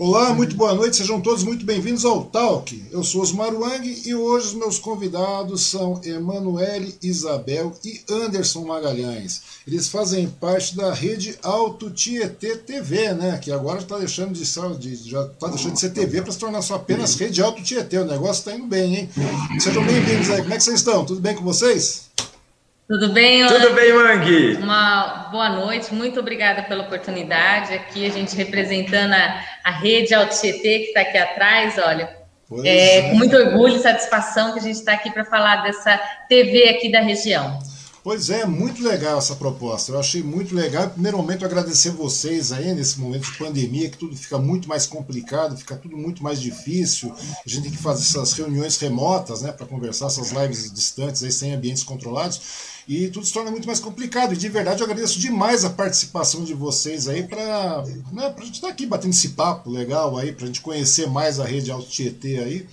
Olá, muito boa noite, sejam todos muito bem-vindos ao Talk. Eu sou Osmar Wang e hoje os meus convidados são Emanuele Isabel e Anderson Magalhães. Eles fazem parte da rede Alto Tietê TV, né? Que agora está deixando de de, já tá deixando de ser TV para se tornar só apenas rede Alto Tietê. O negócio está indo bem, hein? Sejam bem-vindos aí. Como é que vocês estão? Tudo bem com vocês? Tudo bem, Tudo bem, Mangue? Uma boa noite, muito obrigada pela oportunidade. Aqui a gente representando a, a rede Altietê, que está aqui atrás, olha. É, é. Com muito orgulho e satisfação que a gente está aqui para falar dessa TV aqui da região. Pois é, muito legal essa proposta. Eu achei muito legal. Primeiro momento, agradecer vocês aí nesse momento de pandemia, que tudo fica muito mais complicado, fica tudo muito mais difícil. A gente tem que fazer essas reuniões remotas, né, para conversar, essas lives distantes, aí, sem ambientes controlados e tudo se torna muito mais complicado. E de verdade eu agradeço demais a participação de vocês aí para né, a gente estar tá aqui batendo esse papo legal aí, para a gente conhecer mais a rede Alto Tietê aí.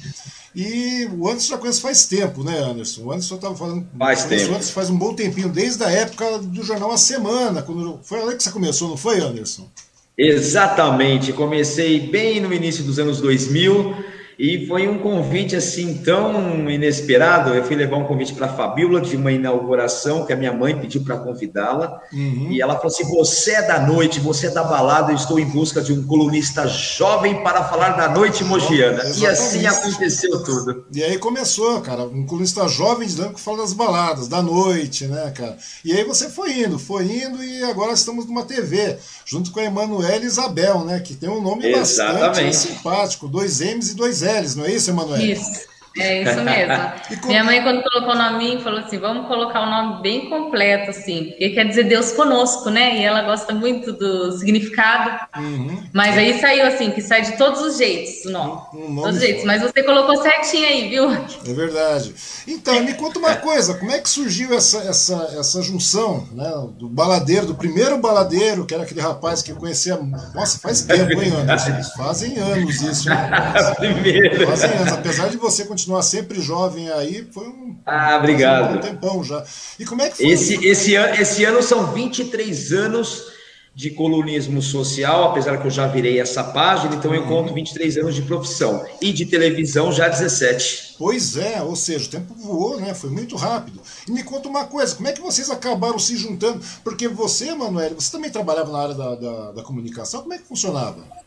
E o Anderson já conhece faz tempo, né, Anderson? O Anderson estava falando. Faz tempo. Anderson faz um bom tempinho, desde a época do jornal A Semana. Quando, foi ali que você começou, não foi, Anderson? Exatamente. Comecei bem no início dos anos 2000 e foi um convite assim tão inesperado. Eu fui levar um convite para a Fabíola de uma inauguração que a minha mãe pediu para convidá-la. Uhum. E ela falou assim: Você é da noite, você é da balada, eu estou em busca de um colunista jovem para falar da noite mogiana. Exatamente. E assim aconteceu tudo. E aí começou, cara, um colunista jovem dinâmico que fala das baladas, da noite, né, cara? E aí você foi indo, foi indo e agora estamos numa TV, junto com a Emanuela Isabel, né? Que tem um nome Exatamente. bastante simpático, dois M's e dois Eles, não é isso, Emanuel? Isso. É isso mesmo. Minha mãe, quando colocou o nome, falou assim: vamos colocar o nome bem completo, assim, porque quer dizer Deus conosco, né? E ela gosta muito do significado. Uhum. Mas aí saiu assim, que sai de todos os jeitos o nome. Um nome todos os jeitos. Mas você colocou certinho aí, viu? É verdade. Então, me conta uma coisa: como é que surgiu essa, essa, essa junção, né? Do baladeiro, do primeiro baladeiro, que era aquele rapaz que eu conhecia. Nossa, faz tempo, hein, Anderson? Fazem anos isso, né? Primeiro. Fazem anos. Apesar de você continuar continuar sempre jovem aí, foi um, ah, obrigado. um tempão já. E como é que foi? Esse, esse, ano, esse ano são 23 anos de colunismo social, apesar que eu já virei essa página, então eu conto 23 anos de profissão. E de televisão já 17. Pois é, ou seja, o tempo voou, né? Foi muito rápido. E me conta uma coisa, como é que vocês acabaram se juntando? Porque você, Manuel, você também trabalhava na área da, da, da comunicação, como é que funcionava?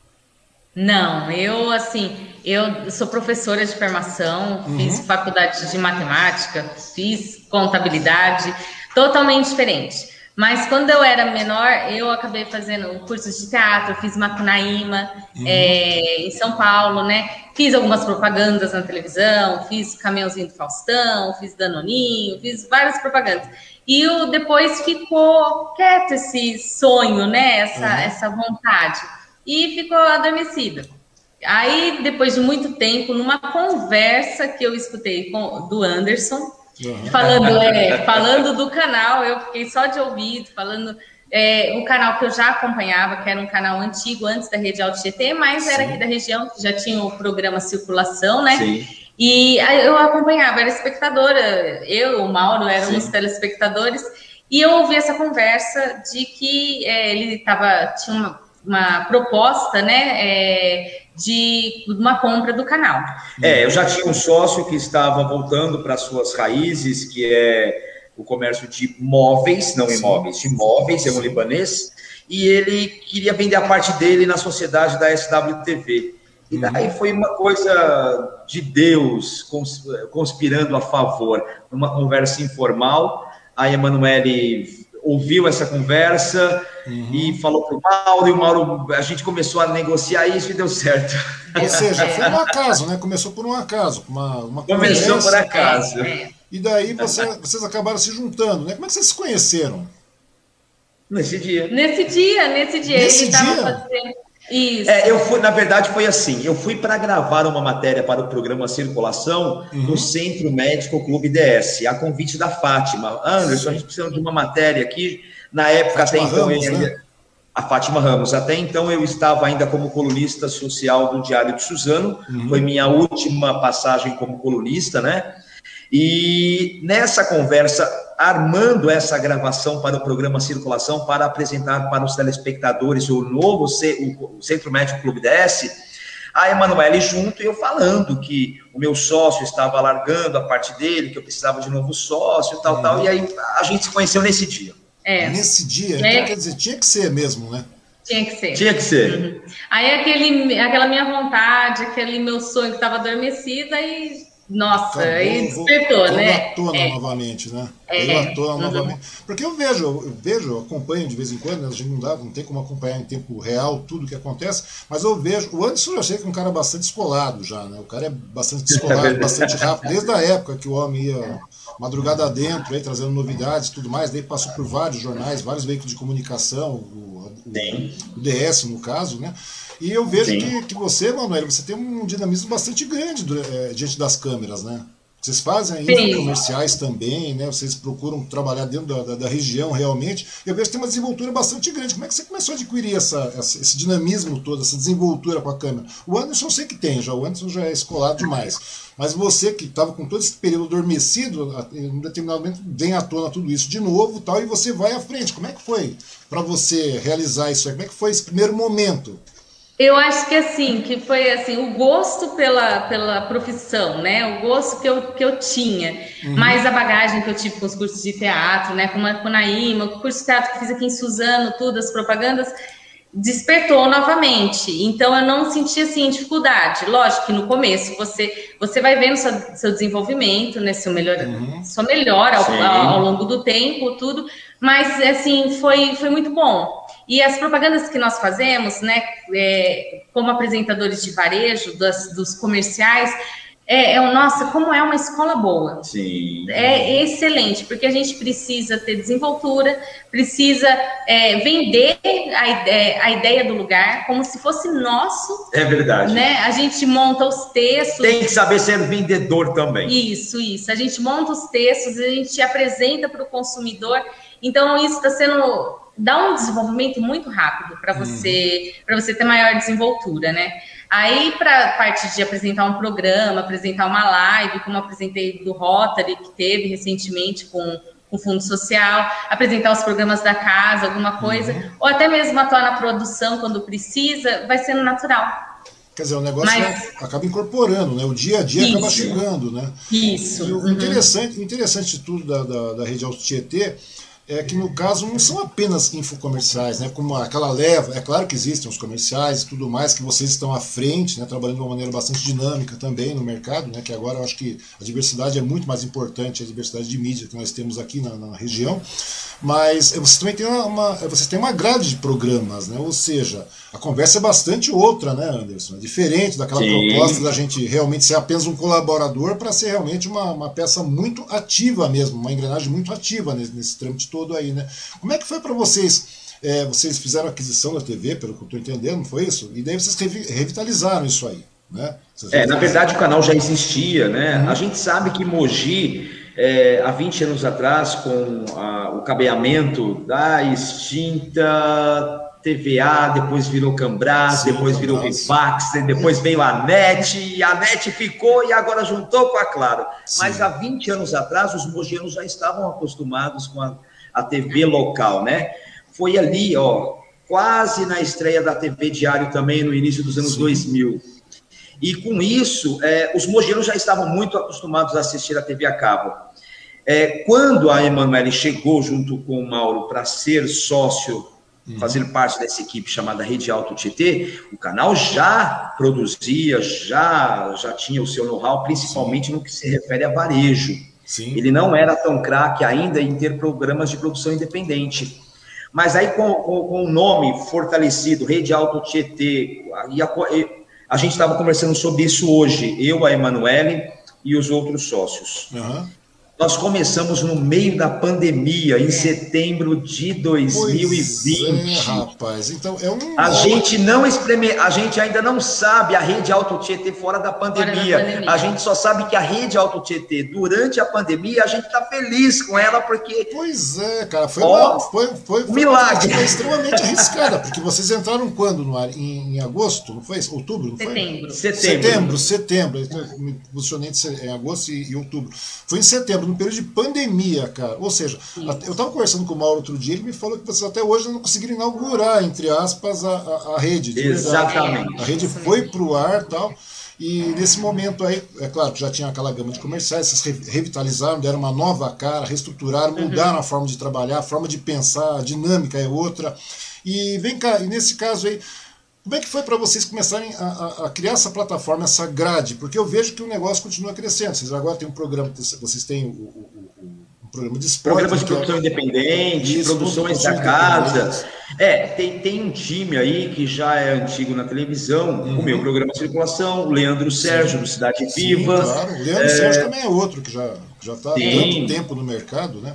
Não, eu assim, eu sou professora de formação, uhum. fiz faculdade de matemática, fiz contabilidade, totalmente diferente. Mas quando eu era menor, eu acabei fazendo cursos de teatro, fiz Macunaíma, uhum. é, em São Paulo, né? Fiz algumas propagandas na televisão, fiz Caminhãozinho do Faustão, fiz Danoninho, fiz várias propagandas. E o, depois ficou quieto esse sonho, né? Essa, uhum. essa vontade e ficou adormecida. Aí, depois de muito tempo, numa conversa que eu escutei com, do Anderson, uhum. falando, é, falando do canal, eu fiquei só de ouvido, falando é, um canal que eu já acompanhava, que era um canal antigo, antes da Rede Alto GT, mas Sim. era aqui da região, que já tinha o programa Circulação, né? Sim. E eu acompanhava, era espectadora, eu, o Mauro, éramos Sim. telespectadores, e eu ouvi essa conversa de que é, ele tava, tinha uma uma proposta, né, é, de uma compra do canal. É, eu já tinha um sócio que estava voltando para suas raízes, que é o comércio de móveis, não imóveis, de móveis, é um libanês, e ele queria vender a parte dele na sociedade da SWTV. E daí uhum. foi uma coisa de Deus conspirando a favor, uma conversa informal. A Emanuele ouviu essa conversa uhum. e falou para o Mauro, e o Mauro, a gente começou a negociar isso e deu certo. Ou seja, foi um acaso, né? Começou por um acaso. Uma, uma Começou por acaso. É. E daí você, vocês acabaram se juntando, né? Como é que vocês se conheceram? Nesse dia. Nesse dia, nesse dia. Nesse ele estava fazendo isso. É, eu fui, na verdade, foi assim. Eu fui para gravar uma matéria para o programa Circulação uhum. no Centro Médico Clube DS, a convite da Fátima. Anderson, a gente precisa de uma matéria aqui. Na época, Fátima até então, Ramos, eu, né? a Fátima Ramos. Até então, eu estava ainda como colunista social do Diário de Suzano. Uhum. Foi minha última passagem como colunista, né? E nessa conversa, armando essa gravação para o programa Circulação, para apresentar para os telespectadores o novo o Centro Médico Clube DS, A Emanuele junto e eu falando que o meu sócio estava largando a parte dele, que eu precisava de novo sócio e tal, uhum. tal. E aí a gente se conheceu nesse dia. É. Nesse dia, é. então, quer dizer, tinha que ser mesmo, né? Tinha que ser. Tinha que ser. Uhum. Aí aquele, aquela minha vontade, aquele meu sonho que estava adormecido, aí nossa, aí despertou, vou, né? à tona é. novamente, né? É. à tona uhum. novamente. Porque eu vejo, eu vejo, eu acompanho de vez em quando, né? a gente não dá, não tem como acompanhar em tempo real tudo que acontece, mas eu vejo, o Anderson eu achei que é um cara bastante descolado já, né? O cara é bastante descolado, bastante rápido, desde a época que o homem ia madrugada dentro, aí, trazendo novidades e tudo mais, daí passou por vários jornais, vários veículos de comunicação, o, o, o DS no caso, né? E eu vejo que, que você, Manuel, você tem um dinamismo bastante grande é, diante das câmeras, né? Vocês fazem ainda comerciais também, né? Vocês procuram trabalhar dentro da, da, da, região realmente. Eu vejo que tem uma desenvoltura bastante grande. Como é que você começou a adquirir essa, essa, esse dinamismo todo, essa desenvoltura com a câmera? O Anderson eu sei que tem, já o Anderson já é escolado demais. Mas você que estava com todo esse período adormecido, em um determinado momento vem à tona tudo isso de novo tal, e você vai à frente. Como é que foi para você realizar isso? Como é que foi esse primeiro momento? Eu acho que assim, que foi assim, o gosto pela, pela profissão, né? O gosto que eu, que eu tinha, uhum. mais a bagagem que eu tive com os cursos de teatro, né? Com a, com a Naima, o curso de teatro que fiz aqui em Suzano, tudo, as propagandas, despertou novamente. Então eu não senti assim dificuldade. Lógico que no começo você você vai vendo seu, seu desenvolvimento, né? Seu melhor, uhum. sua melhora ao, ao, longo do tempo, tudo. Mas assim foi foi muito bom. E as propagandas que nós fazemos, né, é, como apresentadores de varejo, das, dos comerciais, é, é, nossa, como é uma escola boa. Sim. É excelente, porque a gente precisa ter desenvoltura, precisa é, vender a ideia, a ideia do lugar como se fosse nosso. É verdade. Né? A gente monta os textos. Tem que saber ser vendedor também. Isso, isso. A gente monta os textos, a gente apresenta para o consumidor. Então, isso está sendo dá um desenvolvimento muito rápido para você uhum. para você ter maior desenvoltura, né? Aí para a parte de apresentar um programa, apresentar uma live, como apresentei do Rotary que teve recentemente com o Fundo Social, apresentar os programas da casa, alguma coisa, uhum. ou até mesmo atuar na produção quando precisa, vai sendo natural. Quer dizer, o negócio Mas... acaba incorporando, né? O dia a dia Isso. acaba chegando, né? Isso. E o uhum. interessante, interessante de tudo da, da, da rede Alto Tietê é que no caso não são apenas infocomerciais, né? Como aquela leva, é claro que existem os comerciais e tudo mais, que vocês estão à frente, né? Trabalhando de uma maneira bastante dinâmica também no mercado, né? Que agora eu acho que a diversidade é muito mais importante, a diversidade de mídia que nós temos aqui na, na região. Mas você também tem uma, você tem uma grade de programas, né? Ou seja, a conversa é bastante outra, né, Anderson? É diferente daquela Sim. proposta da gente realmente ser apenas um colaborador para ser realmente uma, uma peça muito ativa mesmo, uma engrenagem muito ativa nesse, nesse trâmite todo aí, né? Como é que foi para vocês? É, vocês fizeram aquisição da TV, pelo que eu estou entendendo, não foi isso? E daí vocês revitalizaram isso aí, né? é, na verdade o canal já existia, né? Uhum. A gente sabe que Mogi, é, há 20 anos atrás, com a, o cabeamento da extinta TVA, depois virou Cambras, Sim, depois virou Vivax, depois veio a NET, e a NET ficou e agora juntou com a Claro. Sim. Mas há 20 anos atrás, os mogianos já estavam acostumados com a, a TV local, né? Foi ali, ó, quase na estreia da TV Diário também, no início dos anos Sim. 2000. E com isso, é, os mogianos já estavam muito acostumados a assistir a TV a cabo. É, quando a Emanuele chegou junto com o Mauro para ser sócio uhum. fazendo parte dessa equipe chamada Rede Alto Tietê, o canal já produzia, já, já tinha o seu know-how, principalmente no que se refere a varejo. Sim. Ele não era tão craque ainda em ter programas de produção independente. Mas aí, com, com, com o nome fortalecido, Rede Alto Tietê, a, a gente estava conversando sobre isso hoje, eu, a Emanuele e os outros sócios. Uhum. Nós começamos no meio da pandemia, em setembro de 2020. É, rapaz, então é um. A gente não espreme, a gente ainda não sabe a rede Auto Tietê fora da pandemia. Fora da pandemia. A gente só sabe que a rede Auto Tietê, durante a pandemia, a gente está feliz com ela, porque. Pois é, cara, foi, ó, uma, foi, foi, foi milagre. Uma extremamente arriscada, porque vocês entraram quando no ar? Em, em agosto, não foi? Outubro, não foi? Setembro. Setembro, setembro. setembro. Me posicionei em agosto e, e outubro. Foi em setembro no período de pandemia, cara. Ou seja, eu estava conversando com o Mauro outro dia, ele me falou que vocês até hoje não conseguiram inaugurar, entre aspas, a, a, a rede. Exatamente. A rede foi para o ar tal. E nesse momento aí, é claro que já tinha aquela gama de comerciais, vocês revitalizaram, deram uma nova cara, reestruturaram, uhum. mudaram a forma de trabalhar, a forma de pensar, a dinâmica é outra. E vem cá, e nesse caso aí, como é que foi para vocês começarem a, a, a, criar essa plataforma, essa grade? Porque eu vejo que o negócio continua crescendo. Vocês agora têm um programa, vocês têm o, o, o um programa de esporte. Programas de produção é... independente, Isso, produções da casa. É, tem, tem um time aí que já é antigo na televisão, uhum. o meu programa de circulação, o Leandro Sérgio, Sim. do Cidade Viva. Sim, claro. O Leandro é... Sérgio também é outro que já está há tanto tempo no mercado, né?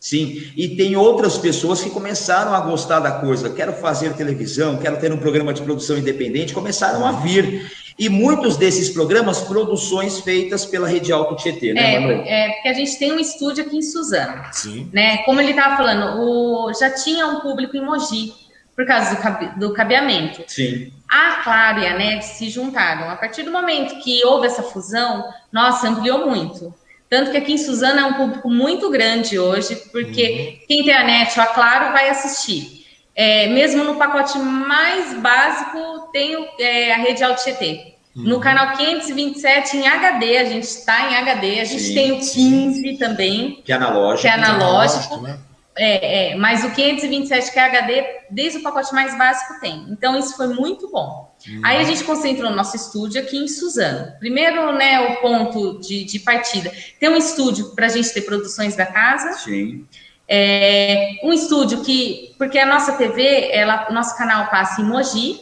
Sim, e tem outras pessoas que começaram a gostar da coisa. Quero fazer televisão, quero ter um programa de produção independente, começaram a vir. E muitos desses programas, produções feitas pela Rede Alto Tietê, né, é, Manu? É, porque a gente tem um estúdio aqui em Suzano. Sim. Né? Como ele estava falando, o, já tinha um público em Mogi, por causa do, cabe, do cabeamento. Sim. A Claro e a NET se juntaram. A partir do momento que houve essa fusão, nossa, ampliou muito. Tanto que aqui em Suzano é um público muito grande hoje, porque uhum. quem tem a net ou a Claro vai assistir. É, mesmo no pacote mais básico, tem o, é, a rede Alto GT. Uhum. No canal 527 em HD, a gente está em HD, a gente sim, tem o 15 sim. também. Que é analógico. Que é analógico. analógico né? É, é, mas o 527 que é HD, desde o pacote mais básico tem. Então isso foi muito bom. Aí a gente concentrou nosso estúdio aqui em Suzano. Primeiro, né, o ponto de, de partida. Tem um estúdio para a gente ter produções da casa. Sim. É, um estúdio que, porque a nossa TV, ela, nosso canal passa em Mogi,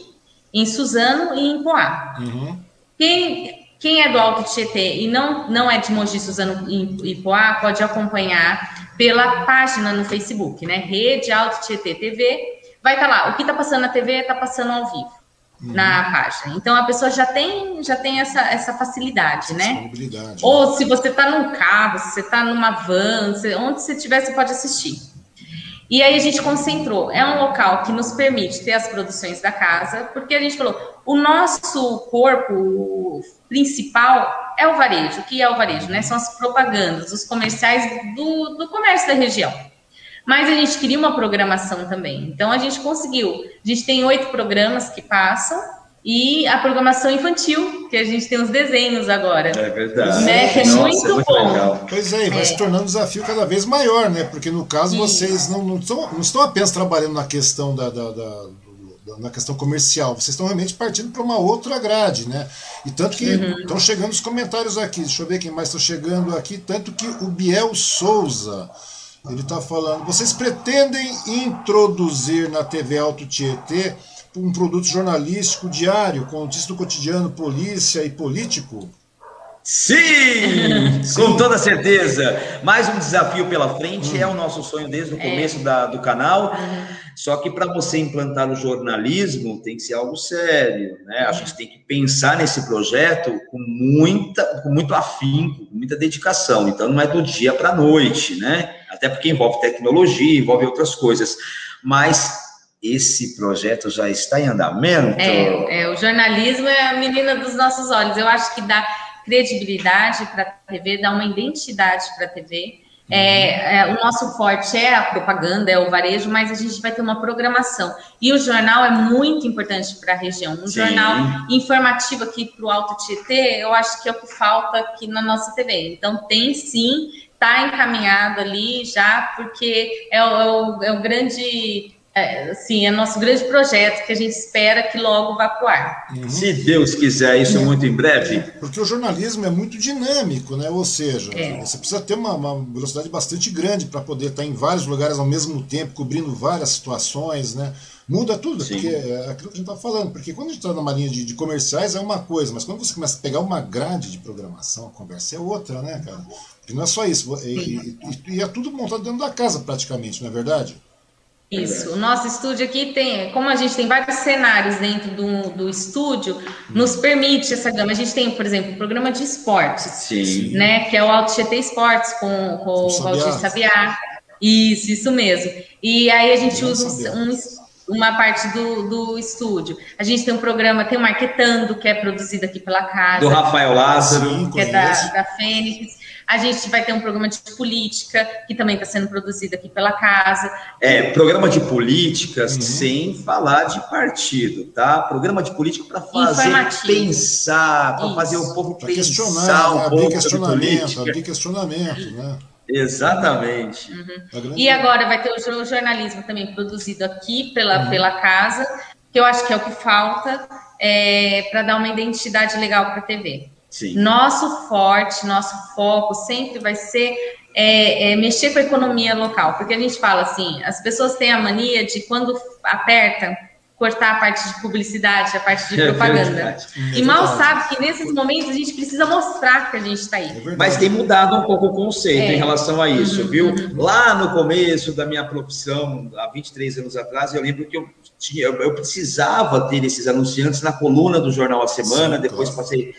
em Suzano e em Poá. Uhum. Quem quem é do Alto Tietê e não, não é de Mogi, Suzano e Ipoá, pode acompanhar pela página no Facebook, né? Rede Alto Tietê TV. Vai estar tá lá. O que está passando na TV está passando ao vivo uhum. na página. Então a pessoa já tem, já tem essa, essa facilidade, né? Ou se você está num carro, se você está numa van, onde você estiver, você pode assistir. E aí a gente concentrou. É um local que nos permite ter as produções da casa, porque a gente falou, o nosso corpo principal é o varejo. O que é o varejo? Né? São as propagandas, os comerciais do, do comércio da região. Mas a gente queria uma programação também. Então a gente conseguiu. A gente tem oito programas que passam e a programação infantil, que a gente tem os desenhos agora. É verdade. Né? Que é Nossa, muito, é muito bom. Legal. Pois é, vai é. se tornando um desafio cada vez maior, né? Porque no caso Sim. vocês não, não, estão, não estão apenas trabalhando na questão da, da, da na questão comercial. Vocês estão realmente partindo para uma outra grade, né? E tanto que uhum. estão chegando os comentários aqui. Deixa eu ver quem mais está chegando aqui. Tanto que o Biel Souza, ele está falando. Vocês pretendem introduzir na TV Alto Tietê um produto jornalístico diário, com notícias do cotidiano, polícia e político? Sim, Sim, com toda certeza. Mais um desafio pela frente, hum. é o nosso sonho desde o é. começo é. da, do canal. Uhum. Só que para você implantar o jornalismo tem que ser algo sério, né? A gente tem que pensar nesse projeto com muita, com muito afinco, com muita dedicação. Então não é do dia para a noite, né? Até porque envolve tecnologia, envolve outras coisas. Mas esse projeto já está em andamento. É, é o jornalismo é a menina dos nossos olhos. Eu acho que dá credibilidade para a TV, dá uma identidade para a TV. É, é, o nosso forte é a propaganda, é o varejo, mas a gente vai ter uma programação. E o jornal é muito importante para a região. Um Sim. jornal informativo aqui para o Alto Tietê, eu acho que é o que falta aqui na nossa TV. Então, tem sim, está encaminhado ali já, porque é o, é o, é o grande é, sim, é nosso grande projeto que a gente espera que logo vá para o ar. Uhum. Se Deus quiser, isso é. muito em breve. Porque o jornalismo é muito dinâmico, né? Ou seja, é. você precisa ter uma, uma velocidade bastante grande para poder estar em vários lugares ao mesmo tempo, cobrindo várias situações, né? Muda tudo, Sim. porque é aquilo que a gente está falando. Porque quando a gente está numa linha de, de, comerciais é uma coisa, mas quando você começa a pegar uma grade de programação, a conversa é outra, né, cara? Porque não é só isso. E, e, e é tudo montado dentro da casa, praticamente, não é verdade? Isso, o nosso estúdio aqui tem, como a gente tem vários cenários dentro do, do estúdio, nos permite essa gama. A gente tem, por exemplo, o um programa de esportes, Sim. né? Que é o Alto GT Esportes com, com o Valdir Sabiá. Isso, isso mesmo. E aí a gente usa um, um uma parte do, do estúdio. A gente tem um programa, tem o Marquetando, que é produzido aqui pela casa. Do Rafael Lázaro. Que é da, da Fênix. A gente vai ter um programa de política, que também está sendo produzido aqui pela casa. É, programa de política, uhum. sem falar de partido, tá? Programa de política para fazer pensar, para fazer o povo pra pensar questionar, um abrir questionamento, abrir questionamento, né? Exatamente. Uhum. E agora vai ter o jornalismo também produzido aqui pela, uhum. pela casa, que eu acho que é o que falta é, para dar uma identidade legal para a TV. Sim. Nosso forte, nosso foco sempre vai ser é, é, mexer com a economia local, porque a gente fala assim, as pessoas têm a mania de quando aperta cortar a parte de publicidade, a parte de é propaganda. É e mal sabe que nesses momentos a gente precisa mostrar que a gente está aí. É Mas tem mudado um pouco o conceito é. em relação a isso, uhum. viu? Lá no começo da minha profissão, há 23 anos atrás, eu lembro que eu tinha, eu precisava ter esses anunciantes na coluna do Jornal A Semana, Sim, depois claro. passei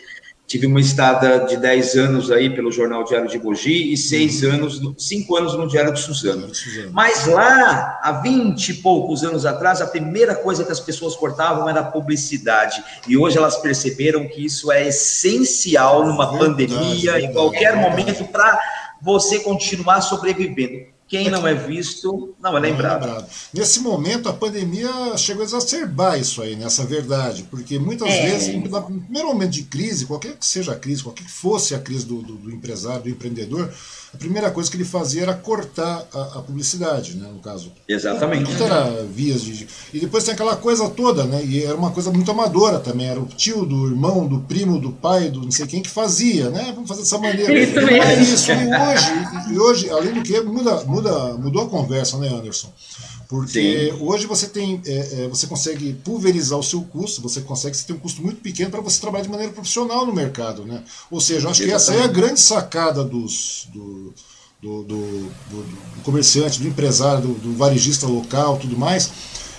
Tive uma estada de 10 anos aí pelo Jornal Diário de Mogi e 6 uhum. anos, 5 anos no Diário de Suzano. Mas lá, há 20 e poucos anos atrás, a primeira coisa que as pessoas cortavam era a publicidade. E hoje elas perceberam que isso é essencial numa verdade, pandemia, verdade, em qualquer momento, para você continuar sobrevivendo. Quem não é visto não é lembrado. Não é lembrado. Nesse momento, a pandemia chegou a exacerbar isso aí, nessa verdade, porque muitas é. vezes, no primeiro momento de crise, qualquer que seja a crise, qualquer que fosse a crise do, do, do empresário, do empreendedor, a primeira coisa que ele fazia era cortar a, a publicidade, né, no caso. Exatamente. Não era vias de. E depois tem aquela coisa toda, né? E era uma coisa muito amadora também. Era o tio do irmão, do primo, do pai, do não sei quem que fazia, né? Vamos fazer dessa maneira. Isso mesmo. É isso. E hoje, e hoje, além do que, muda, muda, mudou a conversa, né, Anderson? Porque Sim. hoje você tem, é, é, você consegue pulverizar o seu custo, você consegue você tem um custo muito pequeno para você trabalhar de maneira profissional no mercado, né? Ou seja, acho que essa é a grande sacada dos, do, do, do, do comerciante, do empresário, do, do, varejista local, tudo mais,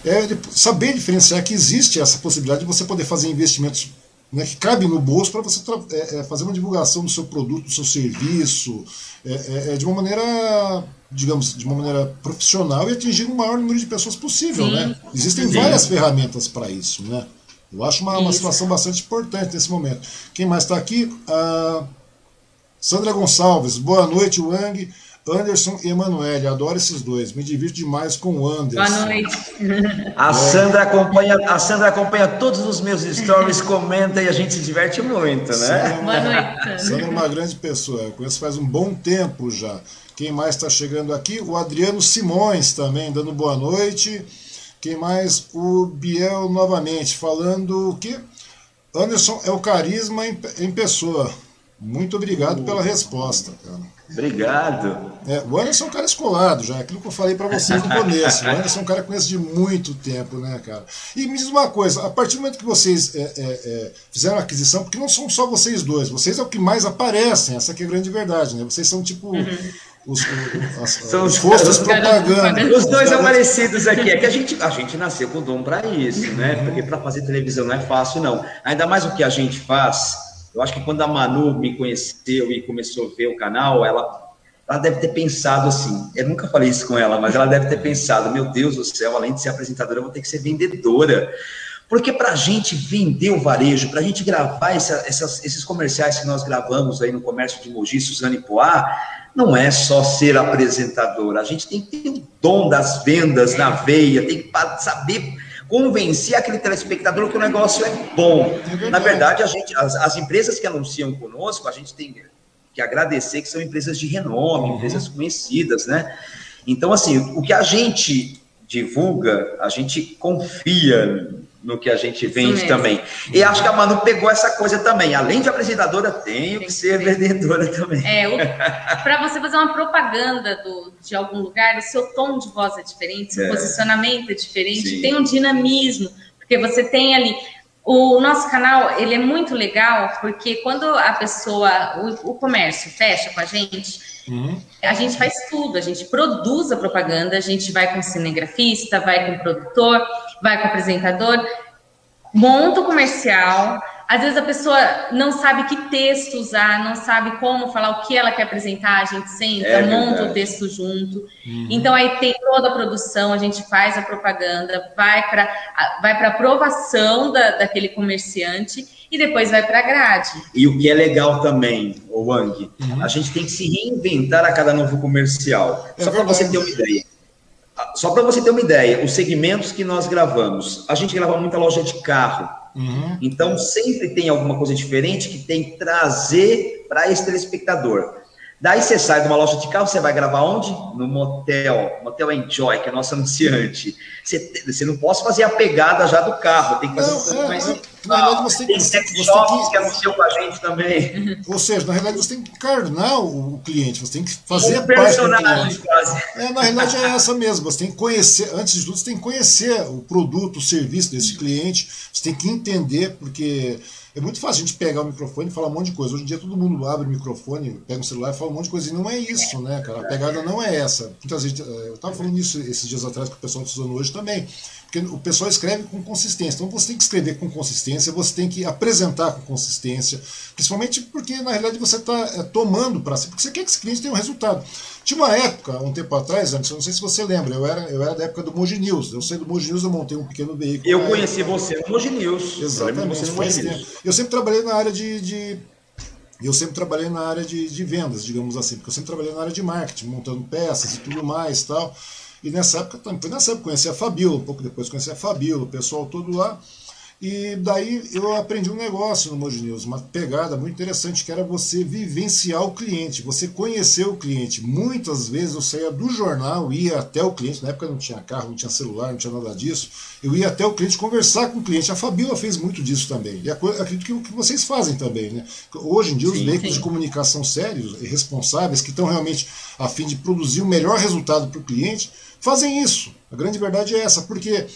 é saber diferenciar que existe essa possibilidade de você poder fazer investimentos né, que cabem no bolso para você é, é, fazer uma divulgação do seu produto, do seu serviço, é, é, é de uma maneira digamos, de uma maneira profissional e atingir o maior número de pessoas possível, Sim. né? Existem Sim. várias ferramentas para isso, né? Eu acho uma, uma, situação bastante importante nesse momento. Quem mais está aqui? A Sandra Gonçalves. Boa noite, Wang. Anderson e Emanuele, adoro esses dois. Me divirto demais com o Anderson. Boa noite. A Sandra acompanha, a Sandra acompanha todos os meus stories, comenta e a gente se diverte muito, né? É Boa noite. Sandra é uma grande pessoa. Eu conheço faz um bom tempo já. Quem mais está chegando aqui? O Adriano Simões também, dando boa noite. Quem mais? O Biel novamente, falando o que? Anderson é o carisma em, em pessoa. Muito obrigado pela resposta, cara. Obrigado. É, o Anderson é um cara escolado já, aquilo que eu falei para vocês no começo. O Anderson é um cara que conhece de muito tempo, né, cara? E me diz uma coisa: a partir do momento que vocês é, é, é, fizeram a aquisição, porque não são só vocês dois, vocês é o que mais aparecem, essa que é a grande verdade, né? Vocês são tipo. Uhum os, as, São os rostos propaganda. Os dois aparecidos aqui. É que a gente, a gente nasceu com dom para isso, né? Porque para fazer televisão não é fácil, não. Ainda mais o que a gente faz. Eu acho que quando a Manu me conheceu e começou a ver o canal, ela, ela deve ter pensado assim. Eu nunca falei isso com ela, mas ela deve ter pensado: meu Deus do céu, além de ser apresentadora, eu vou ter que ser vendedora. Porque para a gente vender o varejo, para a gente gravar essa, essas, esses comerciais que nós gravamos aí no comércio de Mogi, Suzano e Poá, não é só ser apresentador. A gente tem que ter o dom das vendas na veia, tem que saber convencer aquele telespectador que o negócio é bom. Na verdade, a gente, as, as empresas que anunciam conosco, a gente tem que agradecer que são empresas de renome, uhum. empresas conhecidas, né? Então, assim, o que a gente divulga, a gente confia no que a gente vende também. E acho que a Manu pegou essa coisa também. Além de apresentadora, tenho que ser vendedora também. É, para você fazer uma propaganda do, de algum lugar, o seu tom de voz é diferente, seu é. posicionamento é diferente, Sim. tem um dinamismo, porque você tem ali. O nosso canal, ele é muito legal, porque quando a pessoa, o, o comércio fecha com a gente, Uhum. A gente faz tudo, a gente produz a propaganda, a gente vai com cinegrafista, vai com produtor, vai com apresentador, monta o comercial, às vezes a pessoa não sabe que texto usar, não sabe como falar o que ela quer apresentar, a gente senta, é monta o texto junto. Uhum. Então aí tem toda a produção, a gente faz a propaganda, vai para vai para aprovação da, daquele comerciante e depois vai para a grade. E o que é legal também, o Wang, uhum. a gente tem que se reinventar a cada novo comercial. É Só para você ter uma ideia. Só para você ter uma ideia, os segmentos que nós gravamos, a gente grava muita loja de carro. Uhum. Então, sempre tem alguma coisa diferente que tem que trazer para esse telespectador. Daí você sai de uma loja de carro, você vai gravar onde? No motel, Motel Enjoy, que é nosso anunciante. Você, você não pode fazer a pegada já do carro, tem que fazer não, um pouco é, mais. É, na realidade, você tem, sex você shops que, que anunciam com a gente também. Ou seja, na realidade, você tem que encarnar o cliente, você tem que fazer um a personagem quase. É, na realidade, é essa mesmo. Você tem que conhecer, antes de tudo, você tem que conhecer o produto, o serviço desse cliente, você tem que entender, porque é muito fácil a gente pegar o microfone e falar um monte de coisa. Hoje em dia todo mundo abre o microfone, pega o celular e fala um monte de coisa. E não é isso, né, cara? A pegada não é essa. Muitas vezes, eh, eu estava falando isso esses dias atrás com o pessoal usando hoje também. Porque o pessoal escreve com consistência. Então você tem que escrever com consistência, você tem que apresentar com consistência. Principalmente porque, na realidade, você está é, tomando para si. Porque você quer que esse cliente tenha um resultado. Tinha uma época, um tempo atrás, antes, não sei se você lembra, eu era, eu era da época do Moji News. Eu sei do Moji News, eu montei um pequeno veículo. Eu conheci época. você no Moji News. Exatamente. Moji News. Eu sempre trabalhei na área de, de eu sempre trabalhei na área de, de, vendas, digamos assim, porque eu sempre trabalhei na área de marketing, montando peças e tudo mais tal. E nessa época, foi nessa época conheci a Fabíola, um pouco depois conheci a Fabíola, o pessoal todo lá. E daí eu aprendi um negócio no Moji News, uma pegada muito interessante, que era você vivenciar o cliente, você conhecer o cliente. Muitas vezes eu saía do jornal, ia até o cliente, na época não tinha carro, não tinha celular, não tinha nada disso. Eu ia até o cliente conversar com o cliente. A Fabíola fez muito disso também. E acredito que o que vocês fazem também, né? Hoje em dia, os sim, veículos sim. de comunicação sérios e responsáveis, que estão realmente a fim de produzir o melhor resultado para o cliente, fazem isso. A grande verdade é essa, porque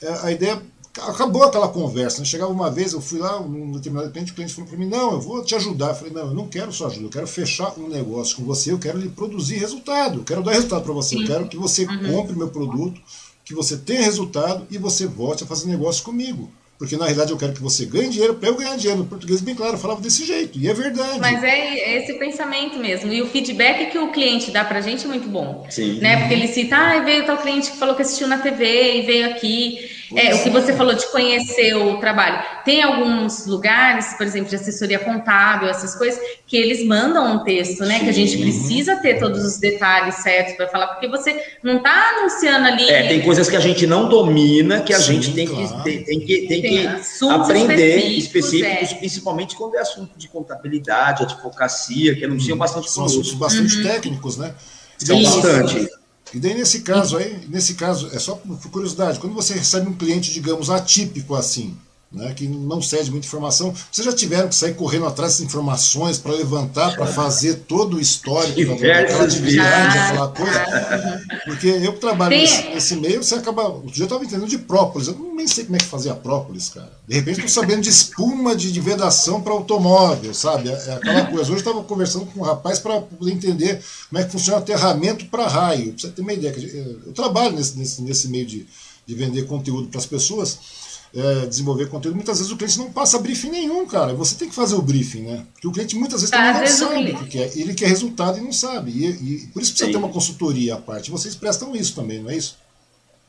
é, a ideia acabou aquela conversa. Né? Chegava uma vez, eu fui lá, num determinado cliente, o cliente falou para mim: Não, eu vou te ajudar. Eu falei: Não, eu não quero sua ajuda, eu quero fechar um negócio com você, eu quero lhe produzir resultado, eu quero dar resultado para você, eu quero que você uhum. compre meu produto, que você tenha resultado e você volte a fazer negócio comigo. Porque na realidade eu quero que você ganhe dinheiro para eu ganhar dinheiro. No português, bem claro, eu falava desse jeito. E é verdade. Mas é esse pensamento mesmo. E o feedback que o cliente dá para a gente é muito bom. Sim. Né? Porque ele cita, ah, veio tal cliente que falou que assistiu na TV e veio aqui. É, o que você falou de conhecer o trabalho. Tem alguns lugares, por exemplo, de assessoria contábil, essas coisas, que eles mandam um texto, né? Sim. Que a gente precisa ter todos os detalhes certos para falar, porque você não está anunciando ali. É, tem coisas que a gente não domina, que a Sim, gente tem, claro. que, tem, tem, que, tem, tem que aprender específicos, é. principalmente quando é assunto de contabilidade, advocacia, que anunciam hum, bastante São assuntos bastante uhum. técnicos, né? São bastante. E daí, nesse caso aí, nesse caso, é só por curiosidade, quando você recebe um cliente, digamos, atípico assim, né, que não cede muita informação, vocês já tiveram que sair correndo atrás dessas informações para levantar, para fazer todo o histórico daquela atividade, aquela coisa. Porque eu que trabalho nesse, nesse, meio, você acaba. O dia eu estava entendendo de própolis, eu nem sei como é que fazia própolis, cara. De repente estou sabendo de espuma de, de vedação para automóvel, sabe? É, é, aquela coisa. Hoje eu estava conversando com um rapaz para poder entender como é que funciona o aterramento para raio. Pra você ter uma ideia. Eu trabalho nesse, nesse, nesse meio de, de vender conteúdo para as pessoas é, desenvolver conteúdo, muitas vezes o cliente não passa briefing nenhum, cara. Você tem que fazer o briefing, né? Porque o cliente muitas vezes também não sabe o que quer. Ele quer resultado e não sabe. E, e por isso precisa Sim. ter uma consultoria à parte. Vocês prestam isso também, não é isso?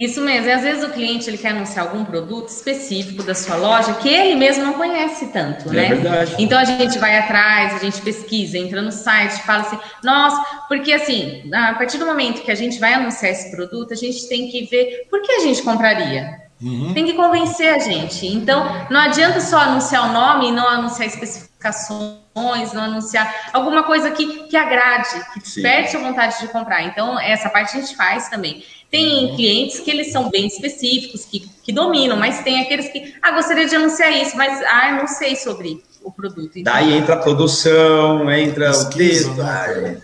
Isso mesmo, e às vezes o cliente ele quer anunciar algum produto específico da sua loja que ele mesmo não conhece tanto, é né? Verdade. Então a gente vai atrás, a gente pesquisa, entra no site, fala assim, nossa, porque assim, a partir do momento que a gente vai anunciar esse produto, a gente tem que ver por que a gente compraria. Uhum. Tem que convencer a gente. Então, não adianta só anunciar o nome e não anunciar especificações, não anunciar alguma coisa que, que agrade, que desperte a vontade de comprar. Então, essa parte a gente faz também. Tem uhum. clientes que eles são bem específicos, que, que dominam, mas tem aqueles que, ah, gostaria de anunciar isso, mas, ah, não sei sobre o produto. Então, Daí entra a produção, entra o texto. Né?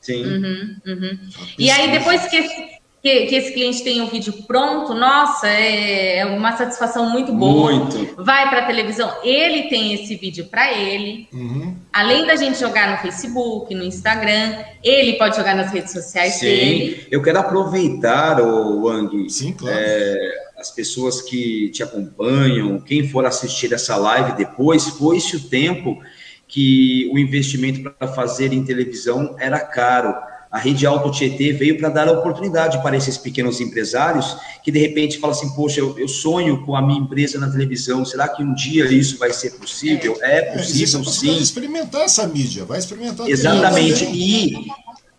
Sim. Uhum, uhum. E aí, depois que que, que, esse cliente tenha o vídeo pronto, nossa, é, é uma satisfação muito boa. Muito. Vai para a televisão, ele tem esse vídeo para ele. Uhum. Além da gente jogar no Facebook, no Instagram, ele pode jogar nas redes sociais Sim. dele. Eu quero aproveitar, o Wang, Sim, claro. É, as pessoas que te acompanham, quem for assistir essa live depois, foi-se o tempo que o investimento para fazer em televisão era caro a Rede Alto Tietê veio para dar a oportunidade para esses pequenos empresários que de repente falam assim, poxa, eu, eu, sonho com a minha empresa na televisão, será que um dia isso vai ser possível? É, é possível, é, sim. Vai experimentar essa mídia, vai experimentar. Exatamente, e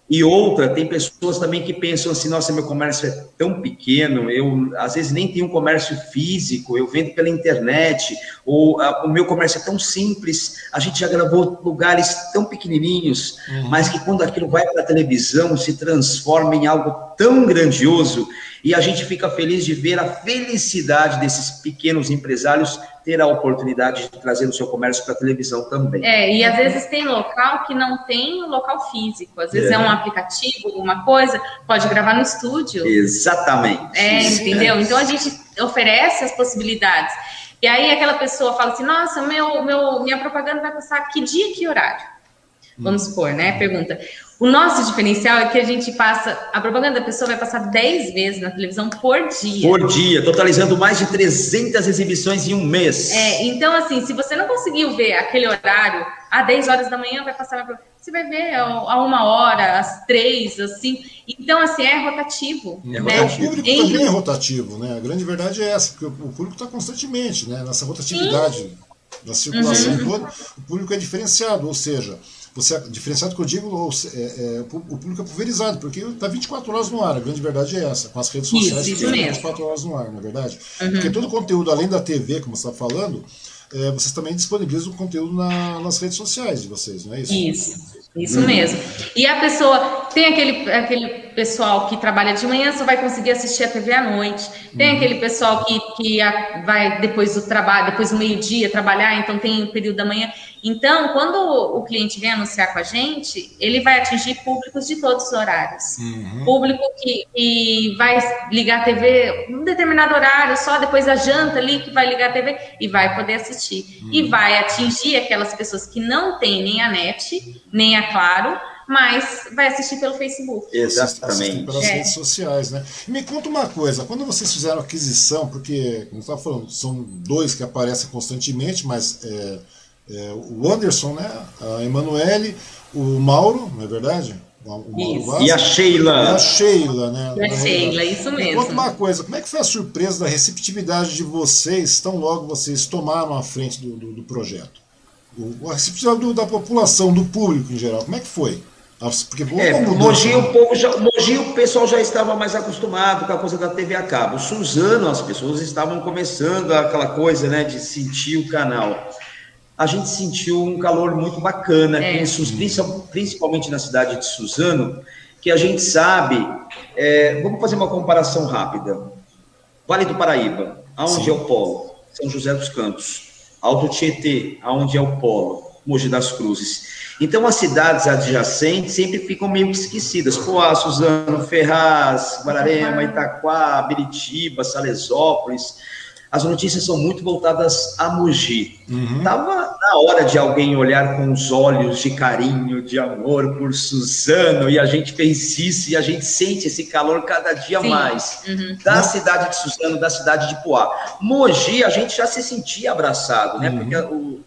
e outra, tem pessoas também que pensam assim, nossa, meu comércio é tão pequeno, eu às vezes nem tenho um comércio físico, eu vendo pela internet, ou a, o meu comércio é tão simples, a gente já gravou lugares tão pequenininhos, uhum. mas que quando aquilo vai para a televisão se transforma em algo tão grandioso e a gente fica feliz de ver a felicidade desses pequenos empresários ter a oportunidade de trazer o seu comércio para a televisão também. É, e às vezes tem local que não tem local físico, às vezes é, é um aplicativo, alguma coisa, pode gravar no estúdio. Exatamente. É, entendeu? Então a gente oferece as possibilidades. E aí aquela pessoa fala assim: nossa, meu, meu, minha propaganda vai passar que dia, que horário? Vamos supor, né? Pergunta. O nosso diferencial é que a gente passa, a propaganda da pessoa vai passar 10 vezes na televisão por dia. Por dia, totalizando mais de 300 exibições em um mês. É, então assim, se você não conseguiu ver aquele horário, às 10 horas da manhã vai passar, você vai ver a uma hora, às três, assim. Então, assim, é rotativo. É né? rotativo. O público também é rotativo, né? A grande verdade é essa, porque o público está constantemente, né? Nessa rotatividade Sim. da circulação uhum. toda, o público é diferenciado, ou seja, você é diferenciado que eu digo, é, é, o público é pulverizado, porque está 24 horas no ar, a grande verdade é essa, com as redes sociais isso, isso que 24 horas no ar, na é verdade. Uhum. Porque todo o conteúdo, além da TV, como você está falando, é, vocês também disponibilizam o conteúdo na, nas redes sociais de vocês, não é isso? Isso. Isso mesmo. E a pessoa tem aquele, aquele pessoal que trabalha de manhã, só vai conseguir assistir a TV à noite. Tem uhum. aquele pessoal que, que vai depois do trabalho, depois do meio-dia trabalhar, então tem o período da manhã. Então, quando o cliente vem anunciar com a gente, ele vai atingir públicos de todos os horários. Uhum. Público que, que, vai ligar a TV um determinado horário, só depois da janta ali que vai ligar a TV e vai poder assistir. Uhum. E vai atingir aquelas pessoas que não têm nem a net, nem a Claro, mas vai assistir pelo Facebook. Exatamente. pelas é. redes sociais, né? Me conta uma coisa, quando vocês fizeram aquisição, porque, como estava falando, são dois que aparecem constantemente, mas é, é, o Anderson, né? A Emanuele, o Mauro, não é verdade? O Mauro Vaz, e a Sheila. E a Sheila, né? E a Sheila, isso mesmo. Me conta uma coisa, como é que foi a surpresa da receptividade de vocês, tão logo vocês tomaram a frente do, do, do projeto? O, a receptividade do, da população, do público em geral, como é que foi? Porque é, Mogi, o povo já, Mogi, o pessoal já estava mais acostumado com a coisa da TV a cabo. Suzano, as pessoas estavam começando aquela coisa, né, de sentir o canal a gente sentiu um calor muito bacana, é. principalmente na cidade de Suzano, que a gente sabe. É, vamos fazer uma comparação rápida. Vale do Paraíba, aonde Sim. é o polo? São José dos Campos. Alto Tietê, aonde é o polo? Mogi das Cruzes. Então, as cidades adjacentes sempre ficam meio esquecidas. Poá, Suzano, Ferraz, Guararema, Itaquá, Biritiba, Salesópolis as notícias são muito voltadas a Mogi. Uhum. Tava na hora de alguém olhar com os olhos de carinho, de amor por Suzano, e a gente fez isso, e a gente sente esse calor cada dia Sim. mais. Uhum. Da cidade de Suzano, da cidade de Poá. Mogi, a gente já se sentia abraçado, né? Uhum. Porque o,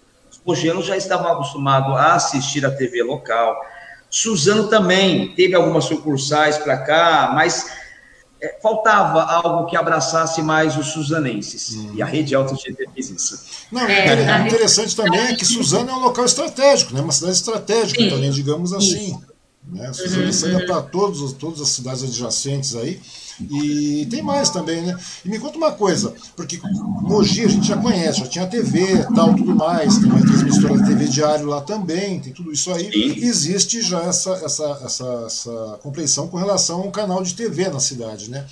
mogianos já estavam acostumados a assistir a TV local. Suzano também teve algumas sucursais para cá, mas é, faltava algo que abraçasse mais os suzanenses. Hum. E a Rede Alta Tietê fez isso. Não, é, interessante também é que Suzano é um local estratégico, né? uma cidade estratégica Sim. também, digamos assim. Né? Suzano uhum. para todas as cidades adjacentes aí. E tem mais também, né? E me conta uma coisa, porque Mogi a gente já conhece, já tinha TV tal, tudo mais, tem uma transmissora de TV diário lá também, tem tudo isso aí. Sim. Existe já essa, essa, essa, essa compreensão com relação ao canal de TV na cidade, né?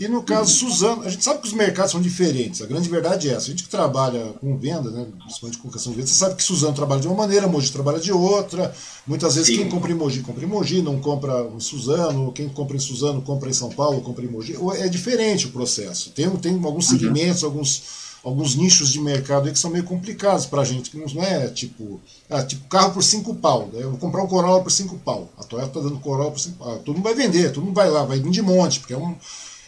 E no caso Suzano, a gente sabe que os mercados são diferentes, a grande verdade é essa. A gente que trabalha com venda, né, principalmente com questão de venda, você sabe que Suzano trabalha de uma maneira, Mogi trabalha de outra. Muitas vezes Sim. quem compra em Mogi compra em Mogi, não compra em Suzano, quem compra em Suzano compra em São Paulo, compra em Mogi. É diferente o processo. Tem, tem alguns uhum. segmentos, uhum. alguns, alguns nichos de mercado aí que são meio complicados para a gente, que não é tipo, ah, tipo carro por cinco pau. Né? Eu vou comprar um Corolla por cinco pau. A Toyota está dando Corolla por cinco pau. Ah, todo mundo vai vender, todo mundo vai lá, vai vir de monte, porque é um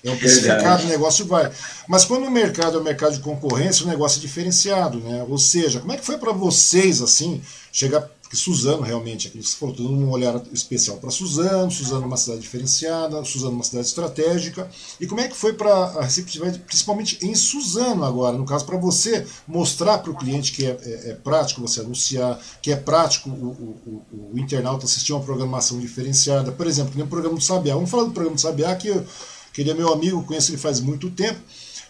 É um precificado, o negócio vai. Mas quando o mercado é um mercado de concorrência, o negócio é diferenciado, né? Ou seja, como é que foi para vocês, assim, chegar que Suzano realmente, que você falou, todo um olhar especial para Suzano, Suzano é uma cidade diferenciada, Suzano é uma cidade estratégica. E como é que foi para a receptividade, principalmente em Suzano agora, no caso, para você mostrar para o cliente que é, é, é, prático você anunciar, que é prático o, o, o, o internauta assistir uma programação diferenciada. Por exemplo, no programa do Sabiá. Vamos falar do programa do Sabiá, que, eu, que ele é meu amigo, conheço ele faz muito tempo.